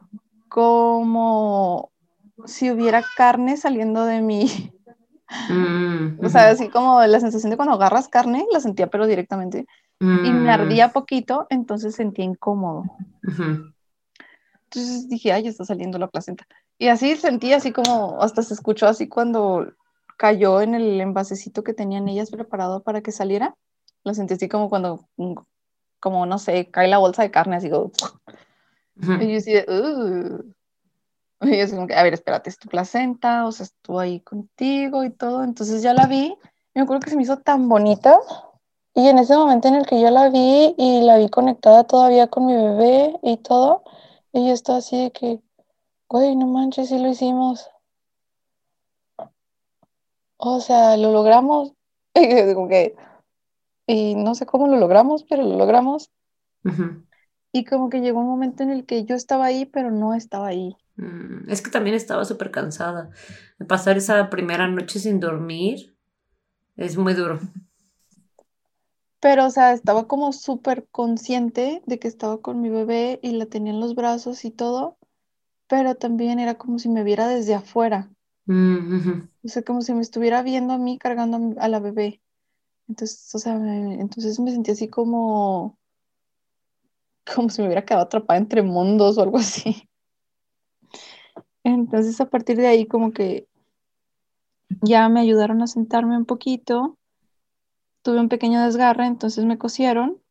Speaker 2: como si hubiera carne saliendo de mí. Mm, *laughs* o sea, así como la sensación de cuando agarras carne, la sentía pero directamente y me mm. ardía poquito, entonces sentía incómodo. Entonces dije, ay, está saliendo la placenta. Y así sentí, así como, hasta se escuchó así cuando cayó en el envasecito que tenían ellas preparado para que saliera. Lo sentí así como cuando, mm, como no sé, cae la bolsa de carne, así como. Y yo así Y yo como que, a ver, espérate, es tu placenta, o sea, estuvo ahí contigo y todo. Entonces ya la vi. me acuerdo que se me hizo tan bonita y en ese momento en el que yo la vi y la vi conectada todavía con mi bebé y todo, y yo estaba así de que, güey, no manches, sí lo hicimos. O sea, lo logramos. *laughs* Y digo que, y no sé cómo lo logramos, pero lo logramos. Y como que llegó un momento en el que yo estaba ahí, pero no estaba ahí.
Speaker 1: Mm, Es que también estaba súper cansada. De pasar esa primera noche sin dormir es muy duro.
Speaker 2: Pero, o sea, estaba como súper consciente de que estaba con mi bebé y la tenía en los brazos y todo, pero también era como si me viera desde afuera.
Speaker 1: Mm.
Speaker 2: O sea, como si me estuviera viendo a mí cargando a la bebé. Entonces, o sea, me- entonces me sentí así como, como si me hubiera quedado atrapada entre mundos o algo así. Entonces, a partir de ahí, como que ya me ayudaron a sentarme un poquito. Tuve un pequeño desgarre, entonces me cosieron.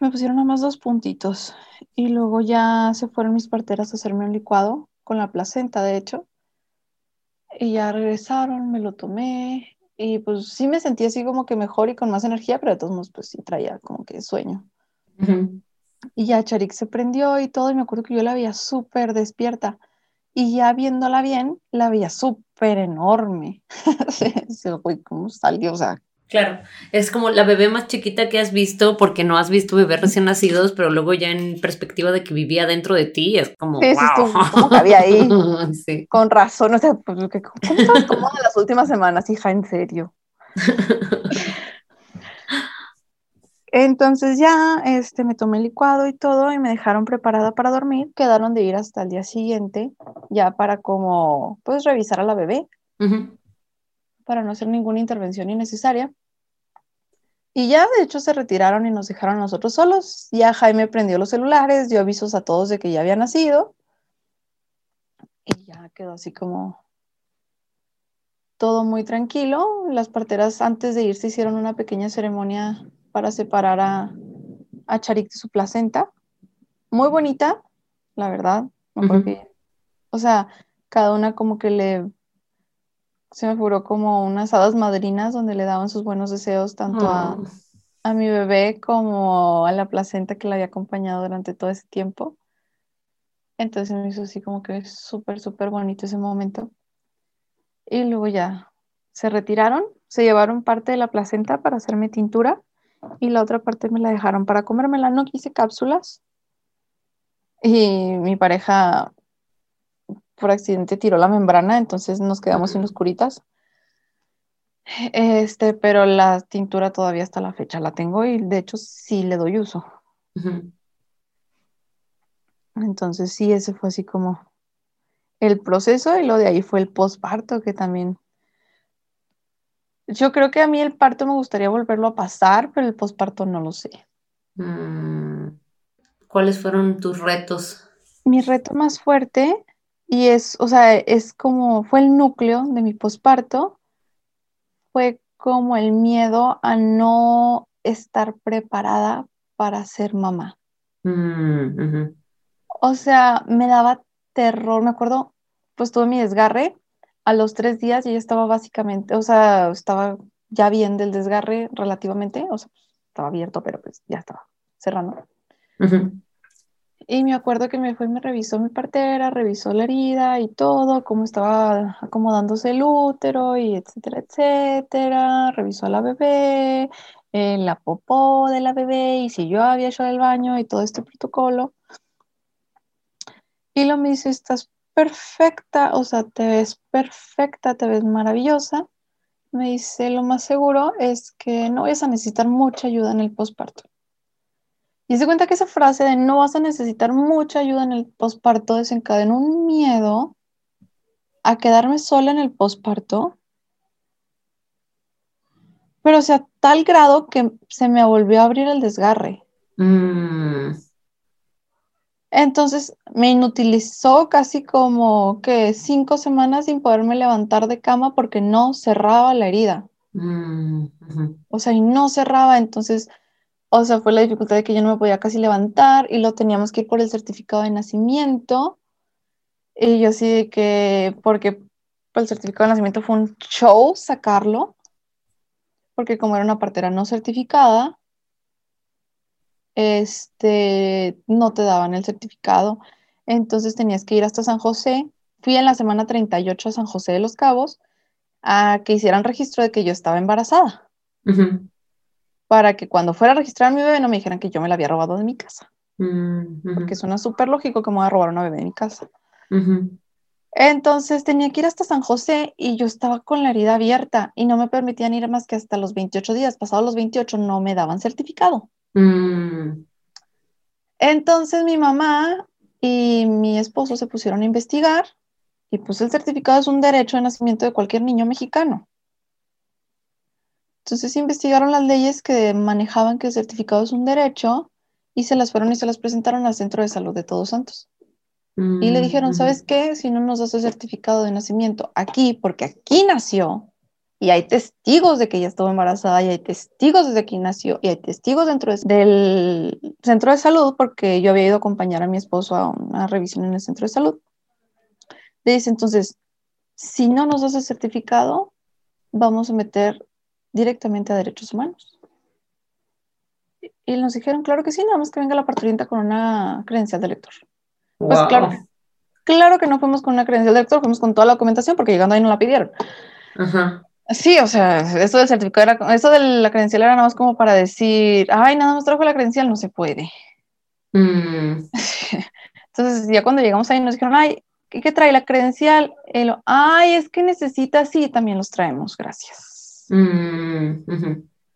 Speaker 2: Me pusieron nada más dos puntitos. Y luego ya se fueron mis parteras a hacerme un licuado con la placenta, de hecho. Y ya regresaron, me lo tomé. Y pues sí me sentí así como que mejor y con más energía, pero de todos modos, pues sí traía como que sueño.
Speaker 1: Ujú.
Speaker 2: Y ya Charik se prendió y todo, y me acuerdo que yo la veía súper despierta. Y ya viéndola bien, la veía súper enorme. Sí, sí, güey, ¿cómo salió? O sea,
Speaker 1: Claro, es como la bebé más chiquita que has visto porque no has visto bebés recién nacidos, pero luego ya en perspectiva de que vivía dentro de ti, es como,
Speaker 2: Sí,
Speaker 1: wow.
Speaker 2: ¿cómo cabía ahí? *laughs*
Speaker 1: Sí.
Speaker 2: con razón, o sea, pues, ¿cómo estabas cómoda las últimas semanas, hija? En serio. *laughs* Entonces ya este, me tomé el licuado y todo y me dejaron preparada para dormir. Quedaron de ir hasta el día siguiente ya para como, pues, revisar a la bebé. Para no hacer ninguna intervención innecesaria. Y ya, de hecho, se retiraron y nos dejaron nosotros solos. Ya Jaime prendió los celulares, dio avisos a todos de que ya había nacido. Y ya quedó así como todo muy tranquilo. Las parteras antes de irse hicieron una pequeña ceremonia para separar a, a Charik de su placenta. Muy bonita, la verdad. Me acuerdo
Speaker 1: Ujú.
Speaker 2: que- o sea, cada una como que le se me figuró como unas hadas madrinas donde le daban sus buenos deseos tanto a,
Speaker 1: Oh.
Speaker 2: a mi bebé como a la placenta que la había acompañado durante todo ese tiempo. Entonces me hizo así como que súper, súper bonito ese momento. Y luego ya se retiraron, se llevaron parte de la placenta para hacerme tintura y la otra parte me la dejaron para comérmela. No quise cápsulas. Y mi pareja por accidente tiró la membrana, entonces nos quedamos sin los curitas. Este, pero la tintura todavía hasta la fecha la tengo y de hecho sí le doy uso. Entonces sí, ese fue así como el proceso y lo de ahí fue el posparto que también. Yo creo que a mí el parto me gustaría volverlo a pasar, pero el posparto no lo sé.
Speaker 1: Mm. ¿Cuáles fueron tus retos?
Speaker 2: Mi reto más fuerte y es, o sea, es como fue el núcleo de mi posparto, fue como el miedo a no estar preparada para ser mamá.
Speaker 1: Mm.
Speaker 2: O sea, me daba terror. Me acuerdo, pues tuve mi desgarre. A los tres días y ya estaba básicamente, o sea, estaba ya bien del desgarre relativamente. O sea, estaba abierto, pero pues ya estaba cerrando. Y me acuerdo que me fue y me revisó mi partera, revisó la herida y todo, cómo estaba acomodándose el útero y etcétera, etcétera. Revisó a la bebé, eh, la popó de la bebé y si yo había hecho el baño y todo este protocolo. Y lo me dice, estás perfecta, o sea, te ves perfecta, te ves maravillosa. Me dice, lo más seguro es que no vayas a necesitar mucha ayuda en el posparto. Y se cuenta que esa frase de no vas a necesitar mucha ayuda en el posparto desencadenó un miedo a quedarme sola en el posparto. Pero o sea, a tal grado que se me volvió a abrir el desgarre.
Speaker 1: Mm,
Speaker 2: Entonces me inutilizó casi como que cinco semanas sin poderme levantar de cama porque no cerraba la herida.
Speaker 1: mm.
Speaker 2: O sea, y no cerraba. Entonces, o sea, fue la dificultad de que yo no me podía casi levantar y lo teníamos que ir por el certificado de nacimiento. Y yo sí de que, porque el certificado de nacimiento fue un show sacarlo, porque como era una partera no certificada, este, no te daban el certificado. Entonces tenías que ir hasta San José. Fui en la semana 38 a San José de los Cabos a que hicieran registro de que yo estaba embarazada. Para que cuando fuera a registrar a mi bebé no me dijeran que yo me la había robado de mi casa,
Speaker 1: mm,
Speaker 2: porque suena súper lógico que me voy a robar una bebé de mi casa. Entonces tenía que ir hasta San José y yo estaba con la herida abierta y no me permitían ir más que hasta los 28 días. Pasados los 28 no me daban certificado.
Speaker 1: mm,
Speaker 2: Entonces mi mamá y mi esposo se pusieron a investigar y pues el certificado es un derecho de nacimiento de cualquier niño mexicano. Entonces investigaron las leyes que manejaban que el certificado es un derecho y se las fueron y se las presentaron al Centro de Salud de Todos Santos. Y le
Speaker 1: mm,
Speaker 2: dijeron,
Speaker 1: ujú.
Speaker 2: ¿sabes qué? Si no nos das el certificado de nacimiento aquí, porque aquí nació, y hay testigos de que ella estuvo embarazada, y hay testigos desde aquí nació, y hay testigos dentro de- del centro de salud, porque yo había ido a acompañar a mi esposo a una revisión en el centro de salud. Le dice, entonces, si no nos das el certificado, vamos a meter directamente a derechos humanos. Y nos dijeron, claro que sí, nada más que venga la parturienta con una credencial de lector. Pues claro, claro que no fuimos con una credencial de lector, fuimos con toda la documentación porque llegando ahí no la pidieron.
Speaker 1: Ajá.
Speaker 2: Sí, o sea, eso del certificado era, eso de la credencial era nada más como para decir, ay, nada más trajo la credencial, no se puede.
Speaker 1: Mm, *laughs*
Speaker 2: Entonces, ya cuando llegamos ahí nos dijeron, ay, ¿qué, qué trae la credencial? Ay, es que necesita, sí, también los traemos, gracias.
Speaker 1: Mm.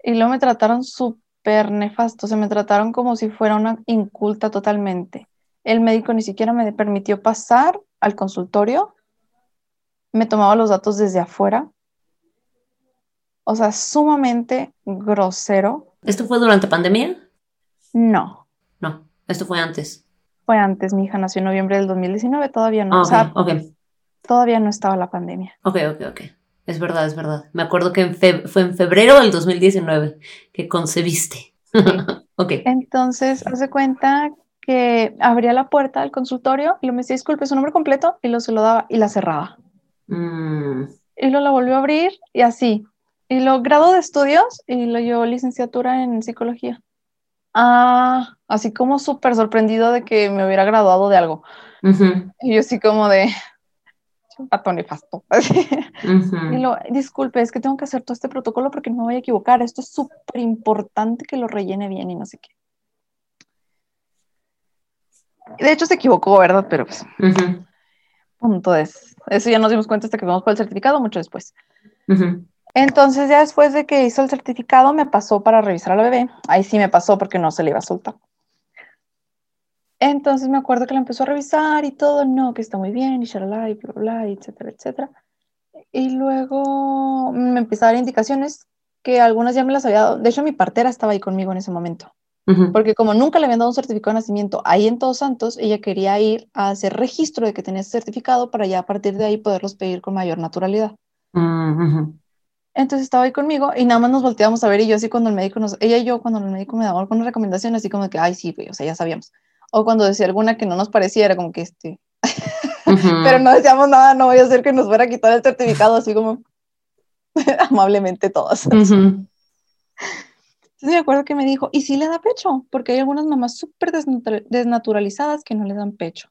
Speaker 2: Y luego me trataron súper nefasto, se me trataron como si fuera una inculta totalmente. El médico ni siquiera me permitió pasar al consultorio, me tomaba los datos desde afuera. O sea, sumamente grosero.
Speaker 1: ¿Esto fue durante pandemia?
Speaker 2: No,
Speaker 1: No, esto fue antes.
Speaker 2: fue antes, mi hija nació en noviembre del 2019, todavía no,
Speaker 1: Ah,
Speaker 2: o sea, todavía no estaba la pandemia.
Speaker 1: ok, ok, ok. Es verdad, es verdad. Me acuerdo que en fe- fue en febrero del 2019 que concebiste. *laughs* Ok.
Speaker 2: Entonces, hace cuenta que abría la puerta del consultorio y lo me decía, disculpe, su nombre completo, y lo se lo daba y la cerraba.
Speaker 1: Mm,
Speaker 2: y lo la volvió a abrir y así. Y lo grado de estudios y lo llevó licenciatura en psicología. Ah, así como súper sorprendido de que me hubiera graduado de algo.
Speaker 1: ujú,
Speaker 2: Y yo así como de pato nefasto. *laughs* Y lo, disculpe, es que tengo que hacer todo este protocolo porque no me voy a equivocar. Esto es súper importante que lo rellene bien y no sé qué. De hecho se equivocó, ¿verdad? Pero pues, punto es. Eso ya nos dimos cuenta hasta que fuimos por el certificado mucho después. Entonces, ya después de que hizo el certificado, me pasó para revisar a la bebé. Ahí sí me pasó porque no se le iba a soltar. Entonces me acuerdo que la empezó a revisar y todo, no, que está muy bien, y shalala, y bla, bla, y etcétera, etcétera. Y luego me empezó a dar indicaciones que algunas ya me las había dado. De hecho, mi partera estaba ahí conmigo en ese momento. Porque como nunca le habían dado un certificado de nacimiento ahí en Todos Santos, ella quería ir a hacer registro de que tenía ese certificado para ya a partir de ahí poderlos pedir con mayor naturalidad.
Speaker 1: Mm.
Speaker 2: Entonces estaba ahí conmigo y nada más nos volteábamos a ver y yo así cuando el médico nos, ella y yo cuando el médico me daba alguna recomendación así como de que, ay sí, o sea, ya sabíamos. O cuando decía alguna que no nos parecía era como que este, *laughs* pero no decíamos nada, no voy a hacer que nos fuera a quitar el certificado así como *laughs* amablemente todos. Entonces
Speaker 1: Ujú.
Speaker 2: me acuerdo que me dijo, ¿y si le da pecho? Porque hay algunas mamás súper desnatu- desnaturalizadas que no le dan pecho.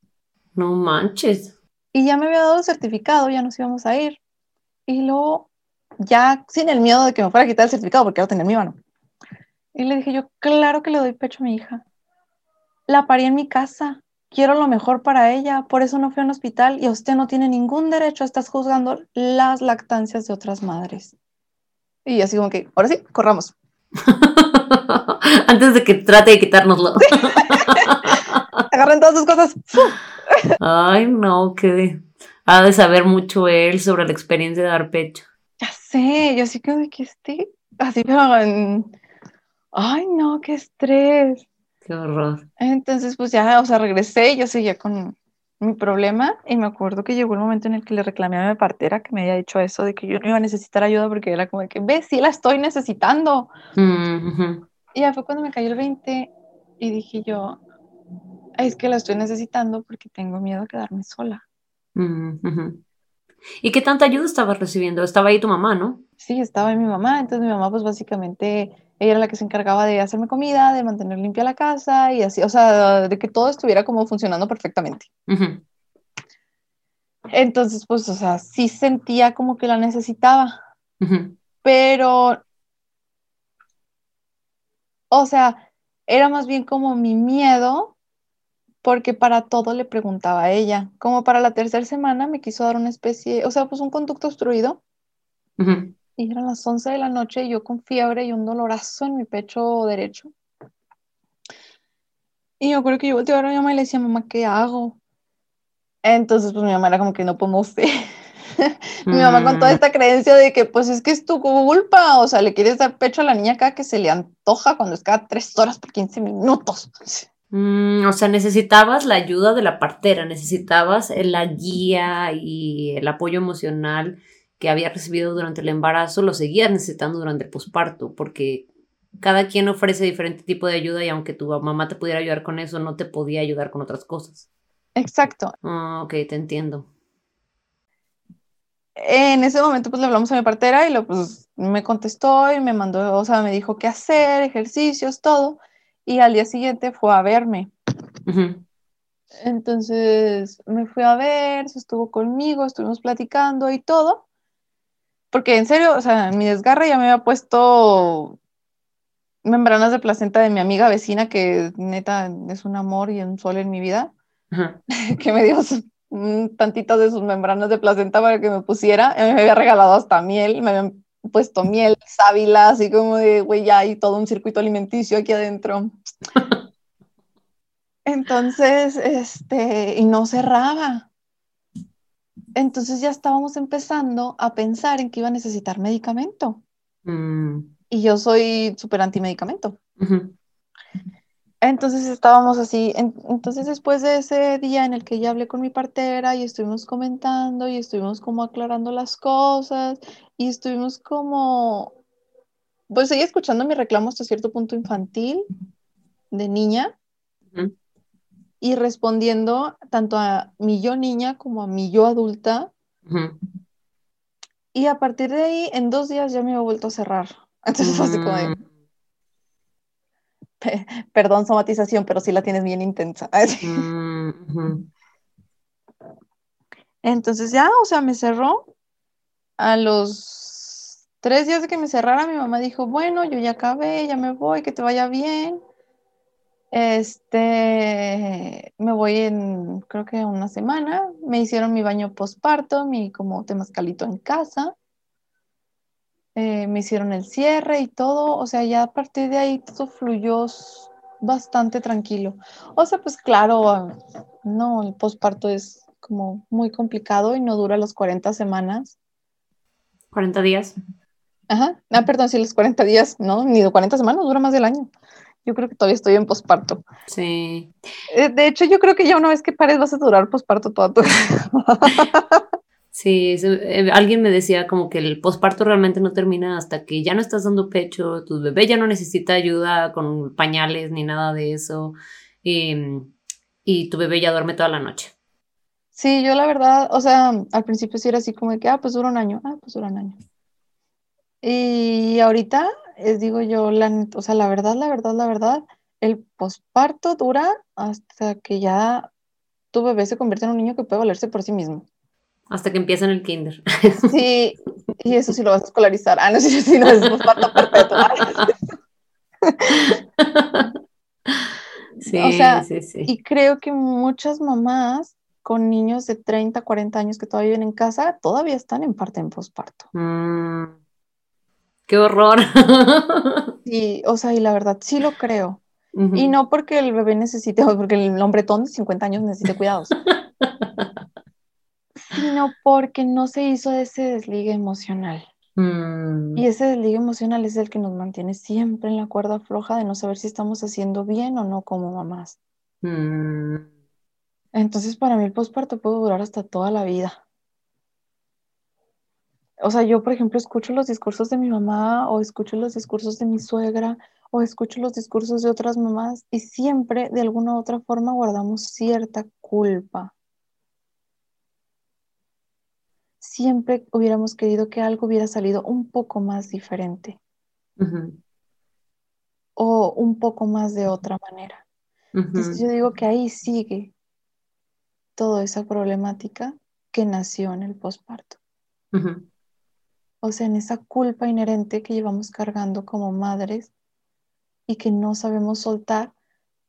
Speaker 1: No manches.
Speaker 2: Y ya me había dado el certificado, ya nos íbamos a ir. Y luego, ya sin el miedo de que me fuera a quitar el certificado, porque lo tenía en mi mano. Y le dije yo, claro que le doy pecho a mi hija. La parí en mi casa. Quiero lo mejor para ella. Por eso no fui a un hospital y usted no tiene ningún derecho a estar juzgando las lactancias de otras madres. Y así como que, ahora sí, corramos. *laughs*
Speaker 1: Antes de que trate de quitárnoslo. *laughs*
Speaker 2: Agarren todas sus cosas.
Speaker 1: Ay, no, que ha de saber mucho él sobre la experiencia de dar pecho.
Speaker 2: Ya sé, yo como de que esté, así, pero en- Ay, no, qué estrés.
Speaker 1: Qué horror.
Speaker 2: Entonces, pues ya, o sea, regresé y yo seguía con mi problema y me acuerdo que llegó el momento en el que le reclamé a mi partera que me había dicho eso de que yo no iba a necesitar ayuda porque era como de que, ve, sí la estoy necesitando.
Speaker 1: Mm, ujú.
Speaker 2: Y ya fue cuando me cayó el 20 y dije yo, "Ay, es que la estoy necesitando porque tengo miedo a quedarme sola.
Speaker 1: Mm, ujú. ¿Y qué tanta ayuda estabas recibiendo? Estaba ahí tu mamá, ¿no?
Speaker 2: Sí, estaba en mi mamá, entonces mi mamá pues básicamente, ella era la que se encargaba de hacerme comida, de mantener limpia la casa y así, o sea, de que todo estuviera como funcionando perfectamente. Entonces, pues, o sea, sí sentía como que la necesitaba, pero O sea, era más bien como mi miedo, porque para todo le preguntaba a ella. Como para la tercera semana me quiso dar una especie, o sea, pues un conducto obstruido. Y eran las 11 de la noche y yo con fiebre y un dolorazo en mi pecho derecho. Y yo creo que yo volteé a mi mamá y le decía, mamá, ¿qué hago? Entonces, pues mi mamá era como que no podemos ser. *laughs* mi mamá con toda mm. esta creencia de que pues es que es tu culpa, o sea, le quieres dar pecho a la niña acá que se le antoja cuando es cada tres horas por 15 minutos. *laughs*
Speaker 1: Mm, o sea, necesitabas la ayuda de la partera, necesitabas la guía y el apoyo emocional que había recibido durante el embarazo, lo seguías necesitando durante el posparto, porque cada quien ofrece diferente tipo de ayuda y aunque tu mamá te pudiera ayudar con eso, no te podía ayudar con otras cosas.
Speaker 2: Exacto.
Speaker 1: Ah, ok, te entiendo.
Speaker 2: En ese momento pues le hablamos a mi partera y lo, pues, me contestó y me mandó, o sea, me dijo qué hacer, ejercicios, todo. Y al día siguiente fue a verme. Entonces me fui a ver, se estuvo conmigo, estuvimos platicando y todo. Porque en serio, o sea, mi desgarre ya me había puesto membranas de placenta de mi amiga vecina, que neta es un amor y un sol en mi vida, *laughs* que me dio un tantito de sus membranas de placenta para que me pusiera. Me había regalado hasta miel, me habían puesto miel, sábila, así como de, güey, ya hay todo un circuito alimenticio aquí adentro. Entonces, este, y no cerraba. Entonces ya estábamos empezando a pensar en que iba a necesitar medicamento. Mm y yo soy súper antimedicamento. Entonces estábamos así, entonces después de ese día en el que ya hablé con mi partera y estuvimos comentando y estuvimos como aclarando las cosas y estuvimos como, pues ella escuchando mi reclamo hasta cierto punto infantil de niña y respondiendo tanto a mi yo niña como a mi yo adulta. Y a partir de ahí, en dos días ya me había vuelto a cerrar. *laughs* Entonces fue así como de, mm. *laughs* perdón, somatización, pero sí la tienes bien intensa. *laughs* Mm, Entonces ya, o sea, me cerró. A los tres días de que me cerrara, mi mamá dijo, bueno, yo ya acabé, ya me voy, que te vaya bien. Este, me voy en, creo que una semana. Me hicieron mi baño postparto, mi como temascalito en casa. Eh, me hicieron el cierre y todo, o sea, ya a partir de ahí todo fluyó bastante tranquilo. O sea, pues claro, no, el posparto es como muy complicado y no dura las 40 semanas.
Speaker 1: 40 días.
Speaker 2: Ajá, ah, perdón, sí, los 40 días, no, ni de 40 semanas, dura más del año. Yo creo que todavía estoy en posparto.
Speaker 1: Sí.
Speaker 2: Eh, de hecho, yo creo que ya una vez que pares vas a durar posparto toda tu *laughs* vida.
Speaker 1: Sí, eh, alguien me decía como que el posparto realmente no termina hasta que ya no estás dando pecho, tu bebé ya no necesita ayuda con pañales ni nada de eso, em, y, tu bebé ya duerme toda la noche.
Speaker 2: Sí, yo la verdad, o sea, al principio sí era así como que, ah, pues dura un año, ah, pues dura un año. Y ahorita, es, digo yo, la, o sea, la verdad, la verdad, la verdad, el posparto dura hasta que ya tu bebé se convierte en un niño que puede valerse por sí mismo.
Speaker 1: Hasta que empieza en el kinder.
Speaker 2: Sí, y eso sí lo vas a escolarizar. Ah, no, sí, sí, no, es falta perpetua. *laughs* Sí, sí, sí. Y creo que muchas mamás con niños de 30, 40 años que todavía viven en casa, todavía están en parte en posparto.
Speaker 1: Mm, ¡Qué horror! *laughs*
Speaker 2: Sí, o sea, y la verdad, sí lo creo. Y no porque el bebé necesite, porque el hombre de 50 años necesite cuidados *laughs* sino porque no se hizo ese desligue emocional. Mm. Y ese desligue emocional es el que nos mantiene siempre en la cuerda floja de no saber si estamos haciendo bien o no como mamás. Mm. Entonces, para mí el posparto puede durar hasta toda la vida. O sea, yo, por ejemplo, escucho los discursos de mi mamá o escucho los discursos de mi suegra o escucho los discursos de otras mamás y siempre, de alguna u otra forma, guardamos cierta culpa siempre hubiéramos querido que algo hubiera salido un poco más diferente o un poco más de otra manera. Entonces yo digo que ahí sigue toda esa problemática que nació en el posparto. O sea, en esa culpa inherente que llevamos cargando como madres y que no sabemos soltar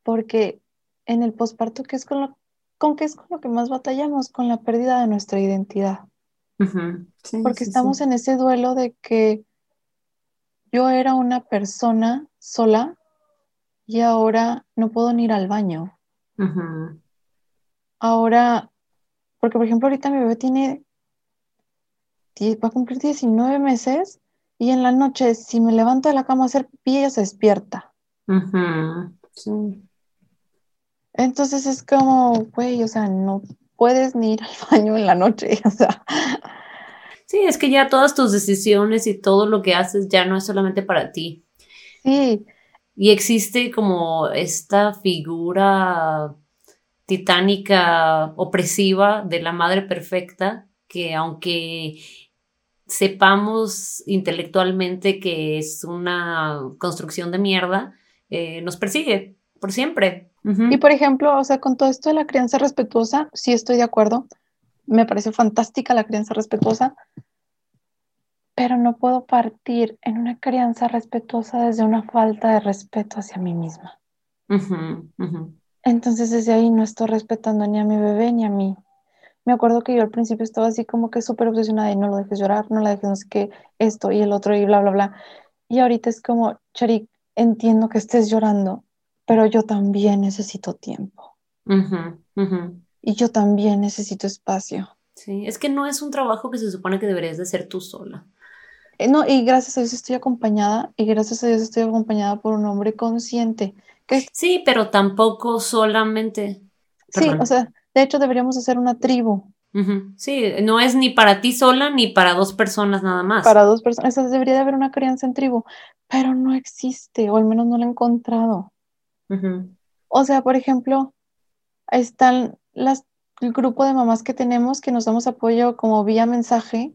Speaker 2: porque en el posparto, ¿qué es con lo, con qué es con lo que más batallamos? Con la pérdida de nuestra identidad. Porque estamos en ese duelo de que yo era una persona sola y ahora no puedo ni ir al baño. Ahora, porque por ejemplo ahorita mi bebé tiene, va a cumplir 19 meses y en la noche si me levanto de la cama a hacer pie, ella se despierta. Entonces es como, güey, o sea, no puedes ni ir al baño en la noche, *laughs* o sea.
Speaker 1: Sí, es que ya todas tus decisiones y todo lo que haces ya no es solamente para ti.
Speaker 2: Sí.
Speaker 1: Y existe como esta figura titánica, opresiva de la madre perfecta, que aunque sepamos intelectualmente que es una construcción de mierda, eh, nos persigue por siempre.
Speaker 2: Y por ejemplo, o sea, con todo esto de la crianza respetuosa, sí estoy de acuerdo. Me parece fantástica la crianza respetuosa, pero no puedo partir en una crianza respetuosa desde una falta de respeto hacia mí misma. Entonces desde ahí no estoy respetando ni a mi bebé ni a mí. Me acuerdo que yo al principio estaba así como que súper obsesionada y no lo dejes llorar, no la dejes no sé qué, esto y el otro y bla, bla, bla. Y ahorita es como, Charik, entiendo que estés llorando, pero yo también necesito tiempo. Y yo también necesito espacio.
Speaker 1: Sí, es que no es un trabajo que se supone que deberías de hacer tú sola.
Speaker 2: Eh, no, y gracias a Dios estoy acompañada, y gracias a Dios estoy acompañada por un hombre consciente. Que
Speaker 1: Sí, pero tampoco solamente.
Speaker 2: Sí, o sea, de hecho deberíamos hacer una tribu.
Speaker 1: Sí, no es ni para ti sola ni para dos personas nada más.
Speaker 2: Para dos personas, o sea, debería de haber una crianza en tribu, pero no existe, o al menos no la he encontrado. O sea, por ejemplo, están las, el grupo de mamás que tenemos que nos damos apoyo como vía mensaje,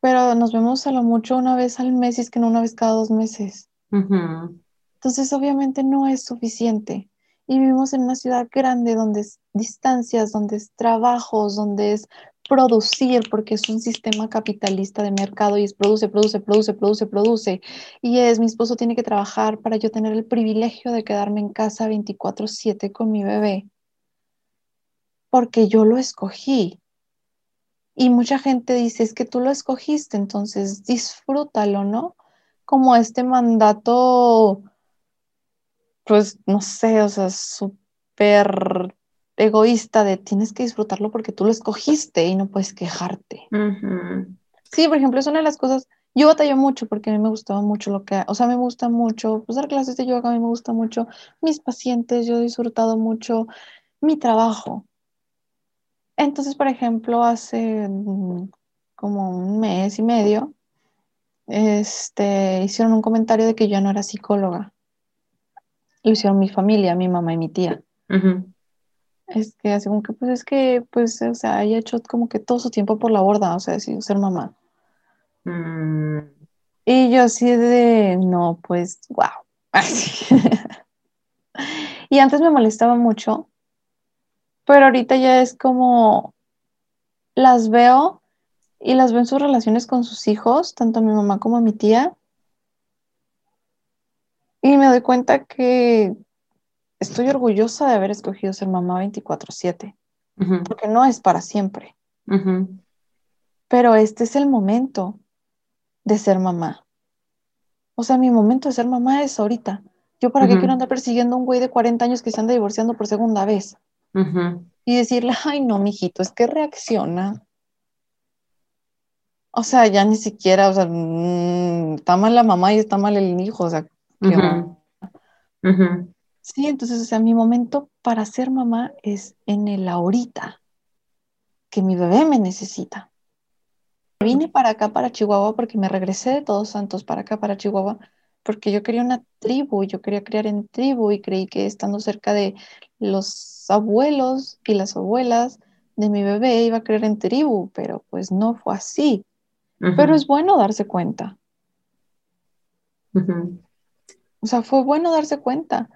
Speaker 2: pero nos vemos a lo mucho una vez al mes y es que no una vez cada dos meses. Entonces, obviamente no es suficiente. Y vivimos en una ciudad grande donde es distancias, donde es trabajos, donde es producir, porque es un sistema capitalista de mercado y es produce, produce, produce, produce, produce. Y es, mi esposo tiene que trabajar para yo tener el privilegio de quedarme en casa 24/7 con mi bebé, porque yo lo escogí. Y mucha gente dice, es que tú lo escogiste, entonces disfrútalo, ¿no? Como este mandato, pues no sé, o sea, súper egoísta de tienes que disfrutarlo porque tú lo escogiste y no puedes quejarte. Sí, por ejemplo, es una de las cosas, yo batallo mucho porque a mí me gustaba mucho lo que, o sea, me gusta mucho, pues dar clases de yoga, a mí me gusta mucho, mis pacientes, yo he disfrutado mucho mi trabajo. Entonces, por ejemplo, hace mm, como un mes y medio, este, hicieron un comentario de que yo no era psicóloga. Lo hicieron mi familia, mi mamá y mi tía. Es que así como que, pues es que, pues, o sea, haya hecho como que todo su tiempo por la borda, o sea, decidió ser mamá. Mm. Y yo así de, no, pues, wow. *laughs* y antes me molestaba mucho, pero ahorita ya es como, las veo y las veo en sus relaciones con sus hijos, tanto a mi mamá como a mi tía. Y me doy cuenta que estoy orgullosa de haber escogido ser mamá 24/7, porque no es para siempre. Pero este es el momento de ser mamá. O sea, mi momento de ser mamá es ahorita. Yo para qué quiero andar persiguiendo a un güey de 40 años que se anda divorciando por segunda vez. Y decirle, ay no, mijito, es que reacciona. O sea, ya ni siquiera, o sea, mm, está mal la mamá y está mal el hijo, o sea, Sí, entonces, o sea, mi momento para ser mamá es en el ahorita, que mi bebé me necesita. Vine para acá, para Chihuahua, porque me regresé de Todos Santos para acá, para Chihuahua, porque yo quería una tribu, yo quería criar en tribu y creí que estando cerca de los abuelos y las abuelas de mi bebé iba a crear en tribu, pero pues no fue así. Pero es bueno darse cuenta. O sea, fue bueno darse cuenta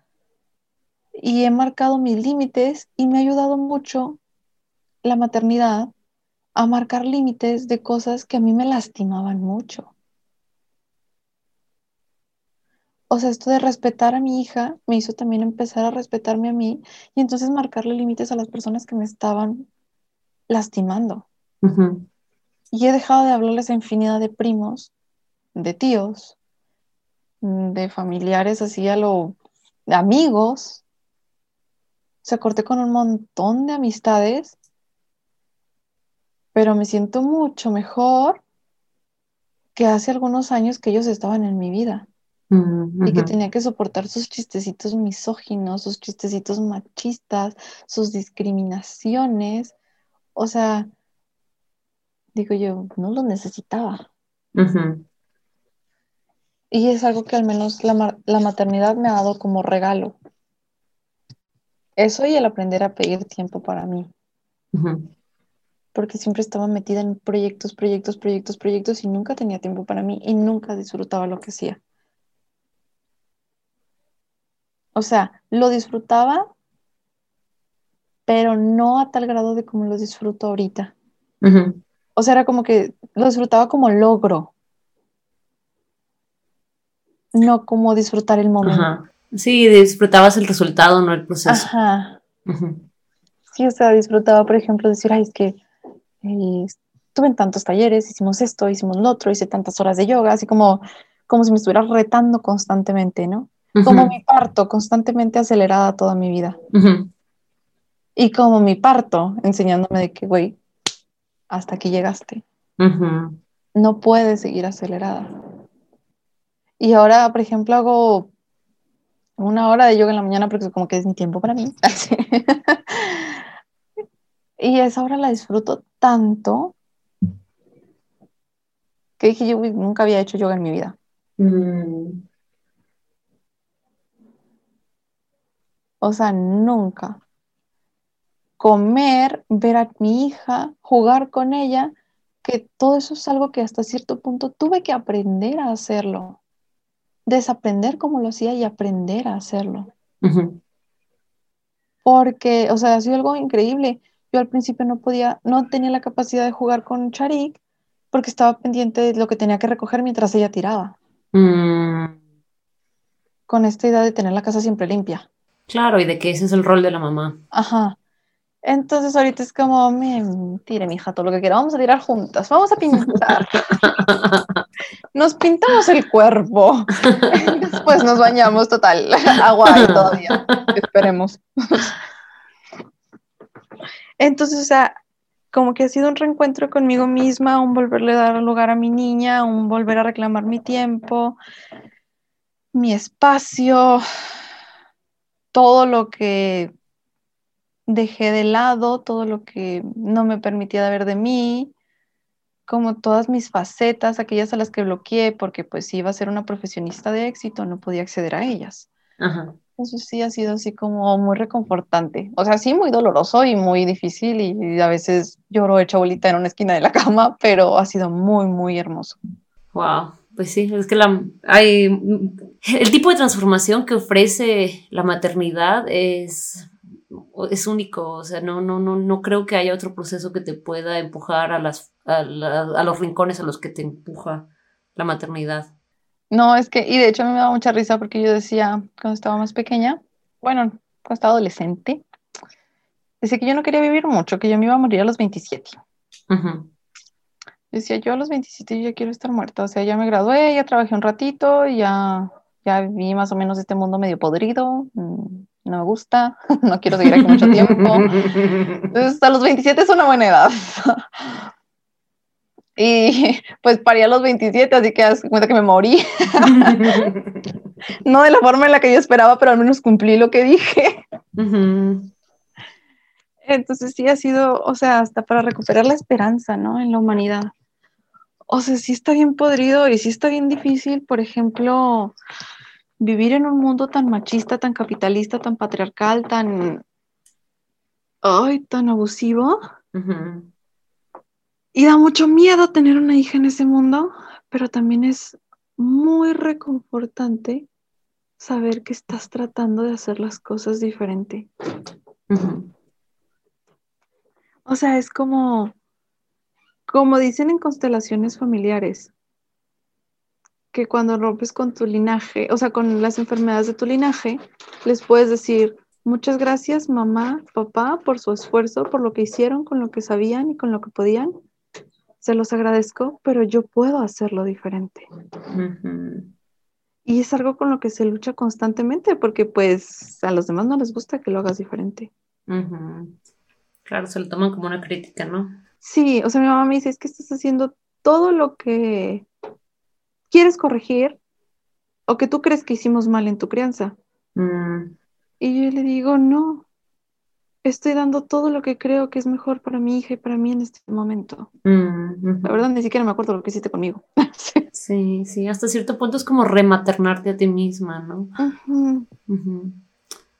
Speaker 2: y he marcado mis límites y me ha ayudado mucho la maternidad a marcar límites de cosas que a mí me lastimaban mucho. o sea, esto de respetar a mi hija me hizo también empezar a respetarme a mí y entonces marcarle límites a las personas que me estaban lastimando. Y he dejado de hablarles a infinidad de primos, de tíos, de familiares así a lo de amigos. O sea, corté con un montón de amistades, pero me siento mucho mejor que hace algunos años que ellos estaban en mi vida y que tenía que soportar sus chistecitos misóginos, sus chistecitos machistas, sus discriminaciones. O sea, digo yo, no los necesitaba. Y es algo que al menos la, la, maternidad me ha dado como regalo. Eso y el aprender a pedir tiempo para mí. Porque siempre estaba metida en proyectos, proyectos, proyectos, proyectos y nunca tenía tiempo para mí y nunca disfrutaba lo que hacía. O sea, lo disfrutaba, pero no a tal grado de como lo disfruto ahorita. O sea, era como que lo disfrutaba como logro, no como disfrutar el momento.
Speaker 1: Sí, disfrutabas el resultado, no el proceso. Ajá.
Speaker 2: Sí, o sea, disfrutaba, por ejemplo, decir, ay, es que eh, estuve en tantos talleres, hicimos esto, hicimos lo otro, hice tantas horas de yoga, así como, como si me estuviera retando constantemente, ¿no? Como mi parto, constantemente acelerada toda mi vida. Y como mi parto, enseñándome de que, güey, hasta aquí llegaste. No puedes seguir acelerada. Y ahora, por ejemplo, hago una hora de yoga en la mañana porque como que es mi tiempo para mí. *laughs* y esa hora la disfruto tanto que dije, yo nunca había hecho yoga en mi vida. Mm. O sea, nunca. Comer, ver a mi hija, jugar con ella, que todo eso es algo que hasta cierto punto tuve que aprender a hacerlo. Desaprender cómo lo hacía y aprender a hacerlo. Porque, o sea, ha sido algo increíble. Yo al principio no podía, no tenía la capacidad de jugar con Charik porque estaba pendiente de lo que tenía que recoger mientras ella tiraba. Mm. Con esta idea de tener la casa siempre limpia.
Speaker 1: Claro, y de que ese es el rol de la mamá.
Speaker 2: Ajá. Entonces ahorita es como, tire mi hija todo lo que quiera, vamos a tirar juntas, vamos a pintar. *laughs* nos pintamos el cuerpo. Después nos bañamos total, *laughs* agua ahí todavía. Esperemos. Entonces, o sea, como que ha sido un reencuentro conmigo misma, un volverle a dar lugar a mi niña, un volver a reclamar mi tiempo, mi espacio, todo lo que dejé de lado, todo lo que no me permitía ver de mí, como todas mis facetas, aquellas a las que bloqueé, porque pues si iba a ser una profesionista de éxito, no podía acceder a ellas. Eso sí ha sido así como muy reconfortante. O sea, sí, muy doloroso y muy difícil y a veces lloro hecha bolita en una esquina de la *laughs* cama, pero ha sido muy, muy hermoso.
Speaker 1: Wow. Pues sí, es que la, hay, el tipo de transformación que ofrece la maternidad es, es único, o sea, no, no, no, no creo que haya otro proceso que te pueda empujar a, las, a, los rincones a los que te empuja la maternidad.
Speaker 2: No, es que, y de hecho a mí me da mucha risa porque yo decía cuando estaba más pequeña, bueno, cuando estaba adolescente, decía que yo no quería vivir mucho, que yo me iba a morir a los 27. Uh decía, yo a los 27 ya quiero estar muerta, o sea, ya me gradué, ya trabajé un ratito, ya, ya vi más o menos este mundo medio podrido, mm, no me gusta, *laughs* no quiero seguir aquí mucho tiempo. *laughs* Entonces, a los 27 es una buena edad. Y *laughs* pues parí a los 27, así que das cuenta que me morí. *laughs* no de la forma en la que yo esperaba, pero al menos cumplí lo que dije. Entonces sí ha sido, o sea, hasta para recuperar la esperanza, ¿no? En la humanidad o sea, sí está bien podrido y sí está bien difícil, por ejemplo, vivir en un mundo tan machista, tan capitalista, tan patriarcal, tan, ay, tan abusivo. Y da mucho miedo tener una hija en ese mundo, pero también es muy reconfortante saber que estás tratando de hacer las cosas diferente. O sea, es como como dicen en constelaciones familiares, que cuando rompes con tu linaje, o sea, con las enfermedades de tu linaje, les puedes decir, muchas gracias mamá, papá, por su esfuerzo, por lo que hicieron, con lo que sabían y con lo que podían. Se los agradezco, pero yo puedo hacerlo diferente. Y es algo con lo que se lucha constantemente, porque pues a los demás no les gusta que lo hagas diferente.
Speaker 1: Claro, se lo toman como una crítica, ¿no?
Speaker 2: Sí, o sea, mi mamá me dice, es que estás haciendo todo lo que quieres corregir o que tú crees que hicimos mal en tu crianza. Mm. Y yo le digo, no, estoy dando todo lo que creo que es mejor para mi hija y para mí en este momento. Mm, La verdad, ni siquiera me acuerdo lo que hiciste conmigo. *laughs*
Speaker 1: sí, sí, hasta cierto punto es como rematernarte a ti misma, ¿no?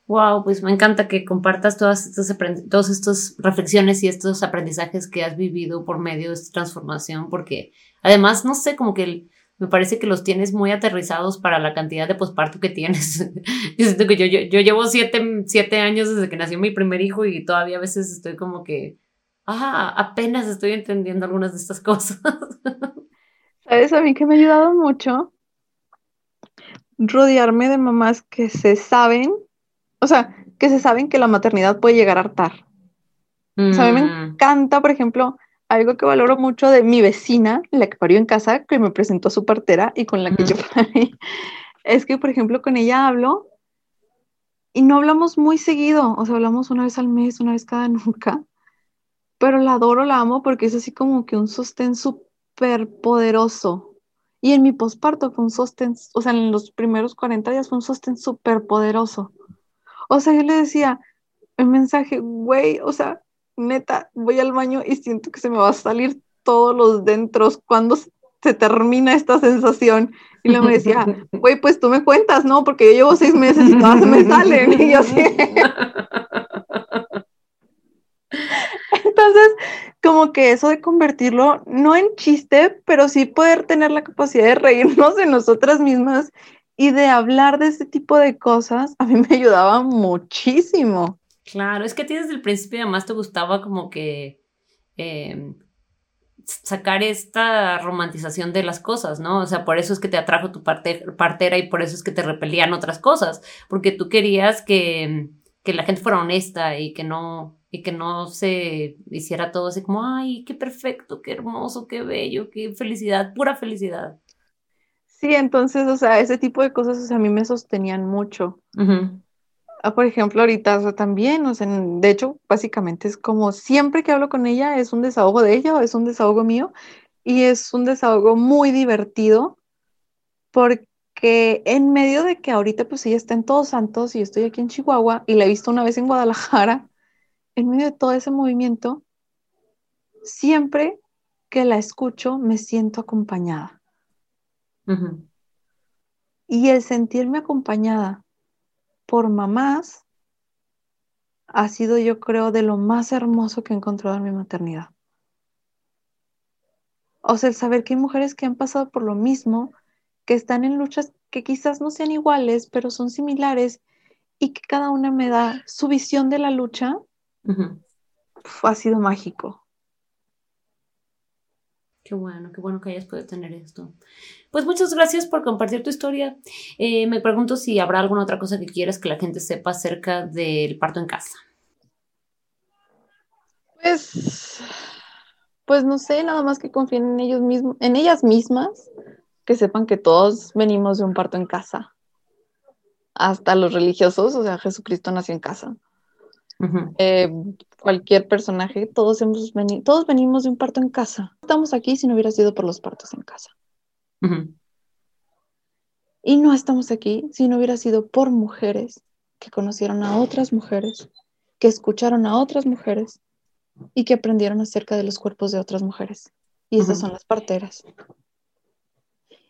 Speaker 1: Wow, pues me encanta que compartas todas estas, todas estas reflexiones y estos aprendizajes que has vivido por medio de esta transformación, porque además, no sé, como que el, me parece que los tienes muy aterrizados para la cantidad de posparto que tienes. *laughs* yo siento que yo, yo, llevo siete, siete, años desde que nació mi primer hijo y todavía a veces estoy como que, ah, apenas estoy entendiendo algunas de estas cosas. *laughs*
Speaker 2: ¿Sabes a mí que me ha ayudado mucho? Rodearme de mamás que se saben, o sea, que se saben que la maternidad puede llegar a hartar. O sea, a mí me mm. encanta, por ejemplo, algo que valoro mucho de mi vecina, la que parió en casa, que me presentó a su partera y con la que yo parí, es que, por ejemplo, con ella hablo y no hablamos muy seguido, o sea, hablamos una vez al mes, una vez cada *laughs* nunca, pero la adoro, la amo porque es así como que un sostén súper poderoso. Y en mi posparto fue un sostén, o sea, en los primeros 40 días fue un sostén súper poderoso. O sea, yo le decía el mensaje, güey, o sea, neta, voy al baño y siento que se me va a salir todos los dentros cuando se termina esta sensación. Y luego me decía, *laughs* güey, pues tú me cuentas, ¿no? Porque yo llevo seis meses y todas me salen. Y yo así. *laughs* Entonces, como que eso de convertirlo, no en chiste, pero sí poder tener la capacidad de reírnos de nosotras mismas y de hablar de este tipo de cosas, a mí me ayudaba muchísimo.
Speaker 1: Claro, es que a ti desde el principio además te gustaba como que em, sacar esta romantización de las cosas, ¿no? O sea, por eso es que te atrajo tu parte, partera y por eso es que te repelían otras cosas, porque tú querías que, que la gente fuera honesta y que no y que no se hiciera todo así como, ay, qué perfecto, qué hermoso, qué bello, qué felicidad, pura felicidad.
Speaker 2: Sí, entonces, o sea, ese tipo de cosas a mí me sostenían mucho. Por ejemplo, ahorita también, o sea, de hecho, básicamente es como siempre que hablo con ella es un desahogo de ella o es un desahogo mío y es un desahogo muy divertido porque en medio de que ahorita pues ella está en Todos Santos y yo estoy aquí en Chihuahua y la he visto una vez en Guadalajara, en medio de todo ese movimiento, siempre que la escucho me siento acompañada. Y el sentirme acompañada por mamás ha sido, yo creo, de lo más hermoso que he encontrado en mi maternidad. O sea, el saber que hay mujeres que han pasado por lo mismo, que están en luchas que quizás no sean iguales, pero son similares y que cada una me da su visión de la lucha, ha sido mágico.
Speaker 1: Qué bueno, qué bueno que hayas podido tener esto. Pues muchas gracias por compartir tu historia. Eh, me pregunto si habrá alguna otra cosa que quieras que la gente sepa acerca del parto en casa.
Speaker 2: Pues, pues no sé, nada más que confíen en ellos mismos, en ellas mismas, que sepan que todos venimos de un parto en casa. Hasta los religiosos, o sea, Jesucristo nació en casa. Eh, cualquier personaje, todos hemos venido, todos venimos de un parto en casa. Estamos aquí si no hubiera sido por los partos en casa. Y no estamos aquí si no hubiera sido por mujeres que conocieron a otras mujeres, que escucharon a otras mujeres y que aprendieron acerca de los cuerpos de otras mujeres. Y esas son las parteras.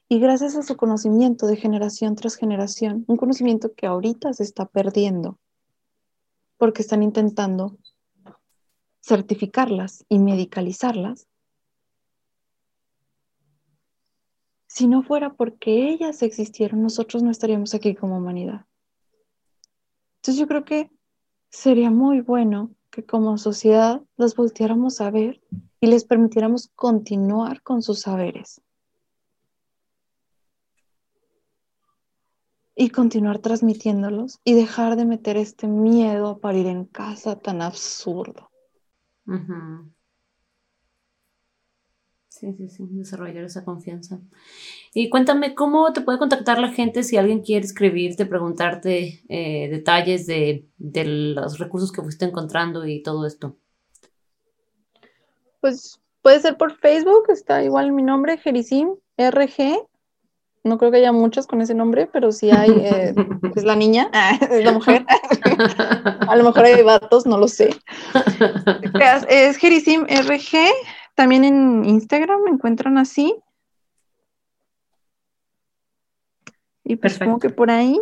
Speaker 2: Y gracias a su conocimiento de generación tras generación, un conocimiento que ahorita se está perdiendo, porque están intentando certificarlas y medicalizarlas, si no fuera porque ellas existieron, nosotros no estaríamos aquí como humanidad. Entonces yo creo que sería muy bueno que como sociedad las volteáramos a ver y les permitiéramos continuar con sus saberes. Y continuar transmitiéndolos y dejar de meter este miedo a parir en casa tan absurdo.
Speaker 1: Sí, sí, sí, desarrollar esa confianza. Y cuéntame, ¿cómo te puede contactar la gente si alguien quiere escribirte, preguntarte eh, detalles de, de, los recursos que fuiste encontrando y todo esto?
Speaker 2: Pues puede ser por Facebook, está igual mi nombre, Jerisim RG. No creo que haya muchos con ese nombre, pero sí hay, eh, *laughs* es la niña, es la mujer. *laughs* A lo mejor hay vatos, no lo sé. *laughs* Es Jerisim RG también en Instagram me encuentran así. Y pues como que por ahí.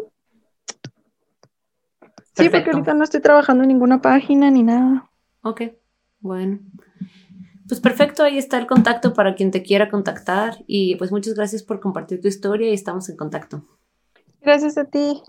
Speaker 2: Sí, porque ahorita no estoy trabajando en ninguna página ni nada.
Speaker 1: Ok, bueno. Pues perfecto, ahí está el contacto para quien te quiera contactar y pues muchas gracias por compartir tu historia y estamos en contacto.
Speaker 2: Gracias a ti.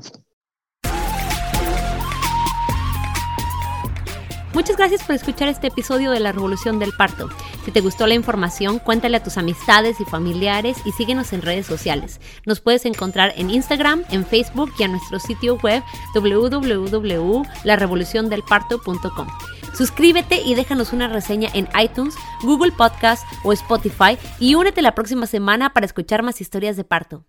Speaker 1: Muchas gracias por escuchar este episodio de La Revolución del Parto. Si te gustó la información, cuéntale a tus amistades y familiares y síguenos en redes sociales. Nos puedes encontrar en Instagram, en Facebook y en nuestro sitio web www.larevoluciondelparto.com. Suscríbete y déjanos una reseña en iTunes, Google Podcast o Spotify y únete la próxima semana para escuchar más historias de parto.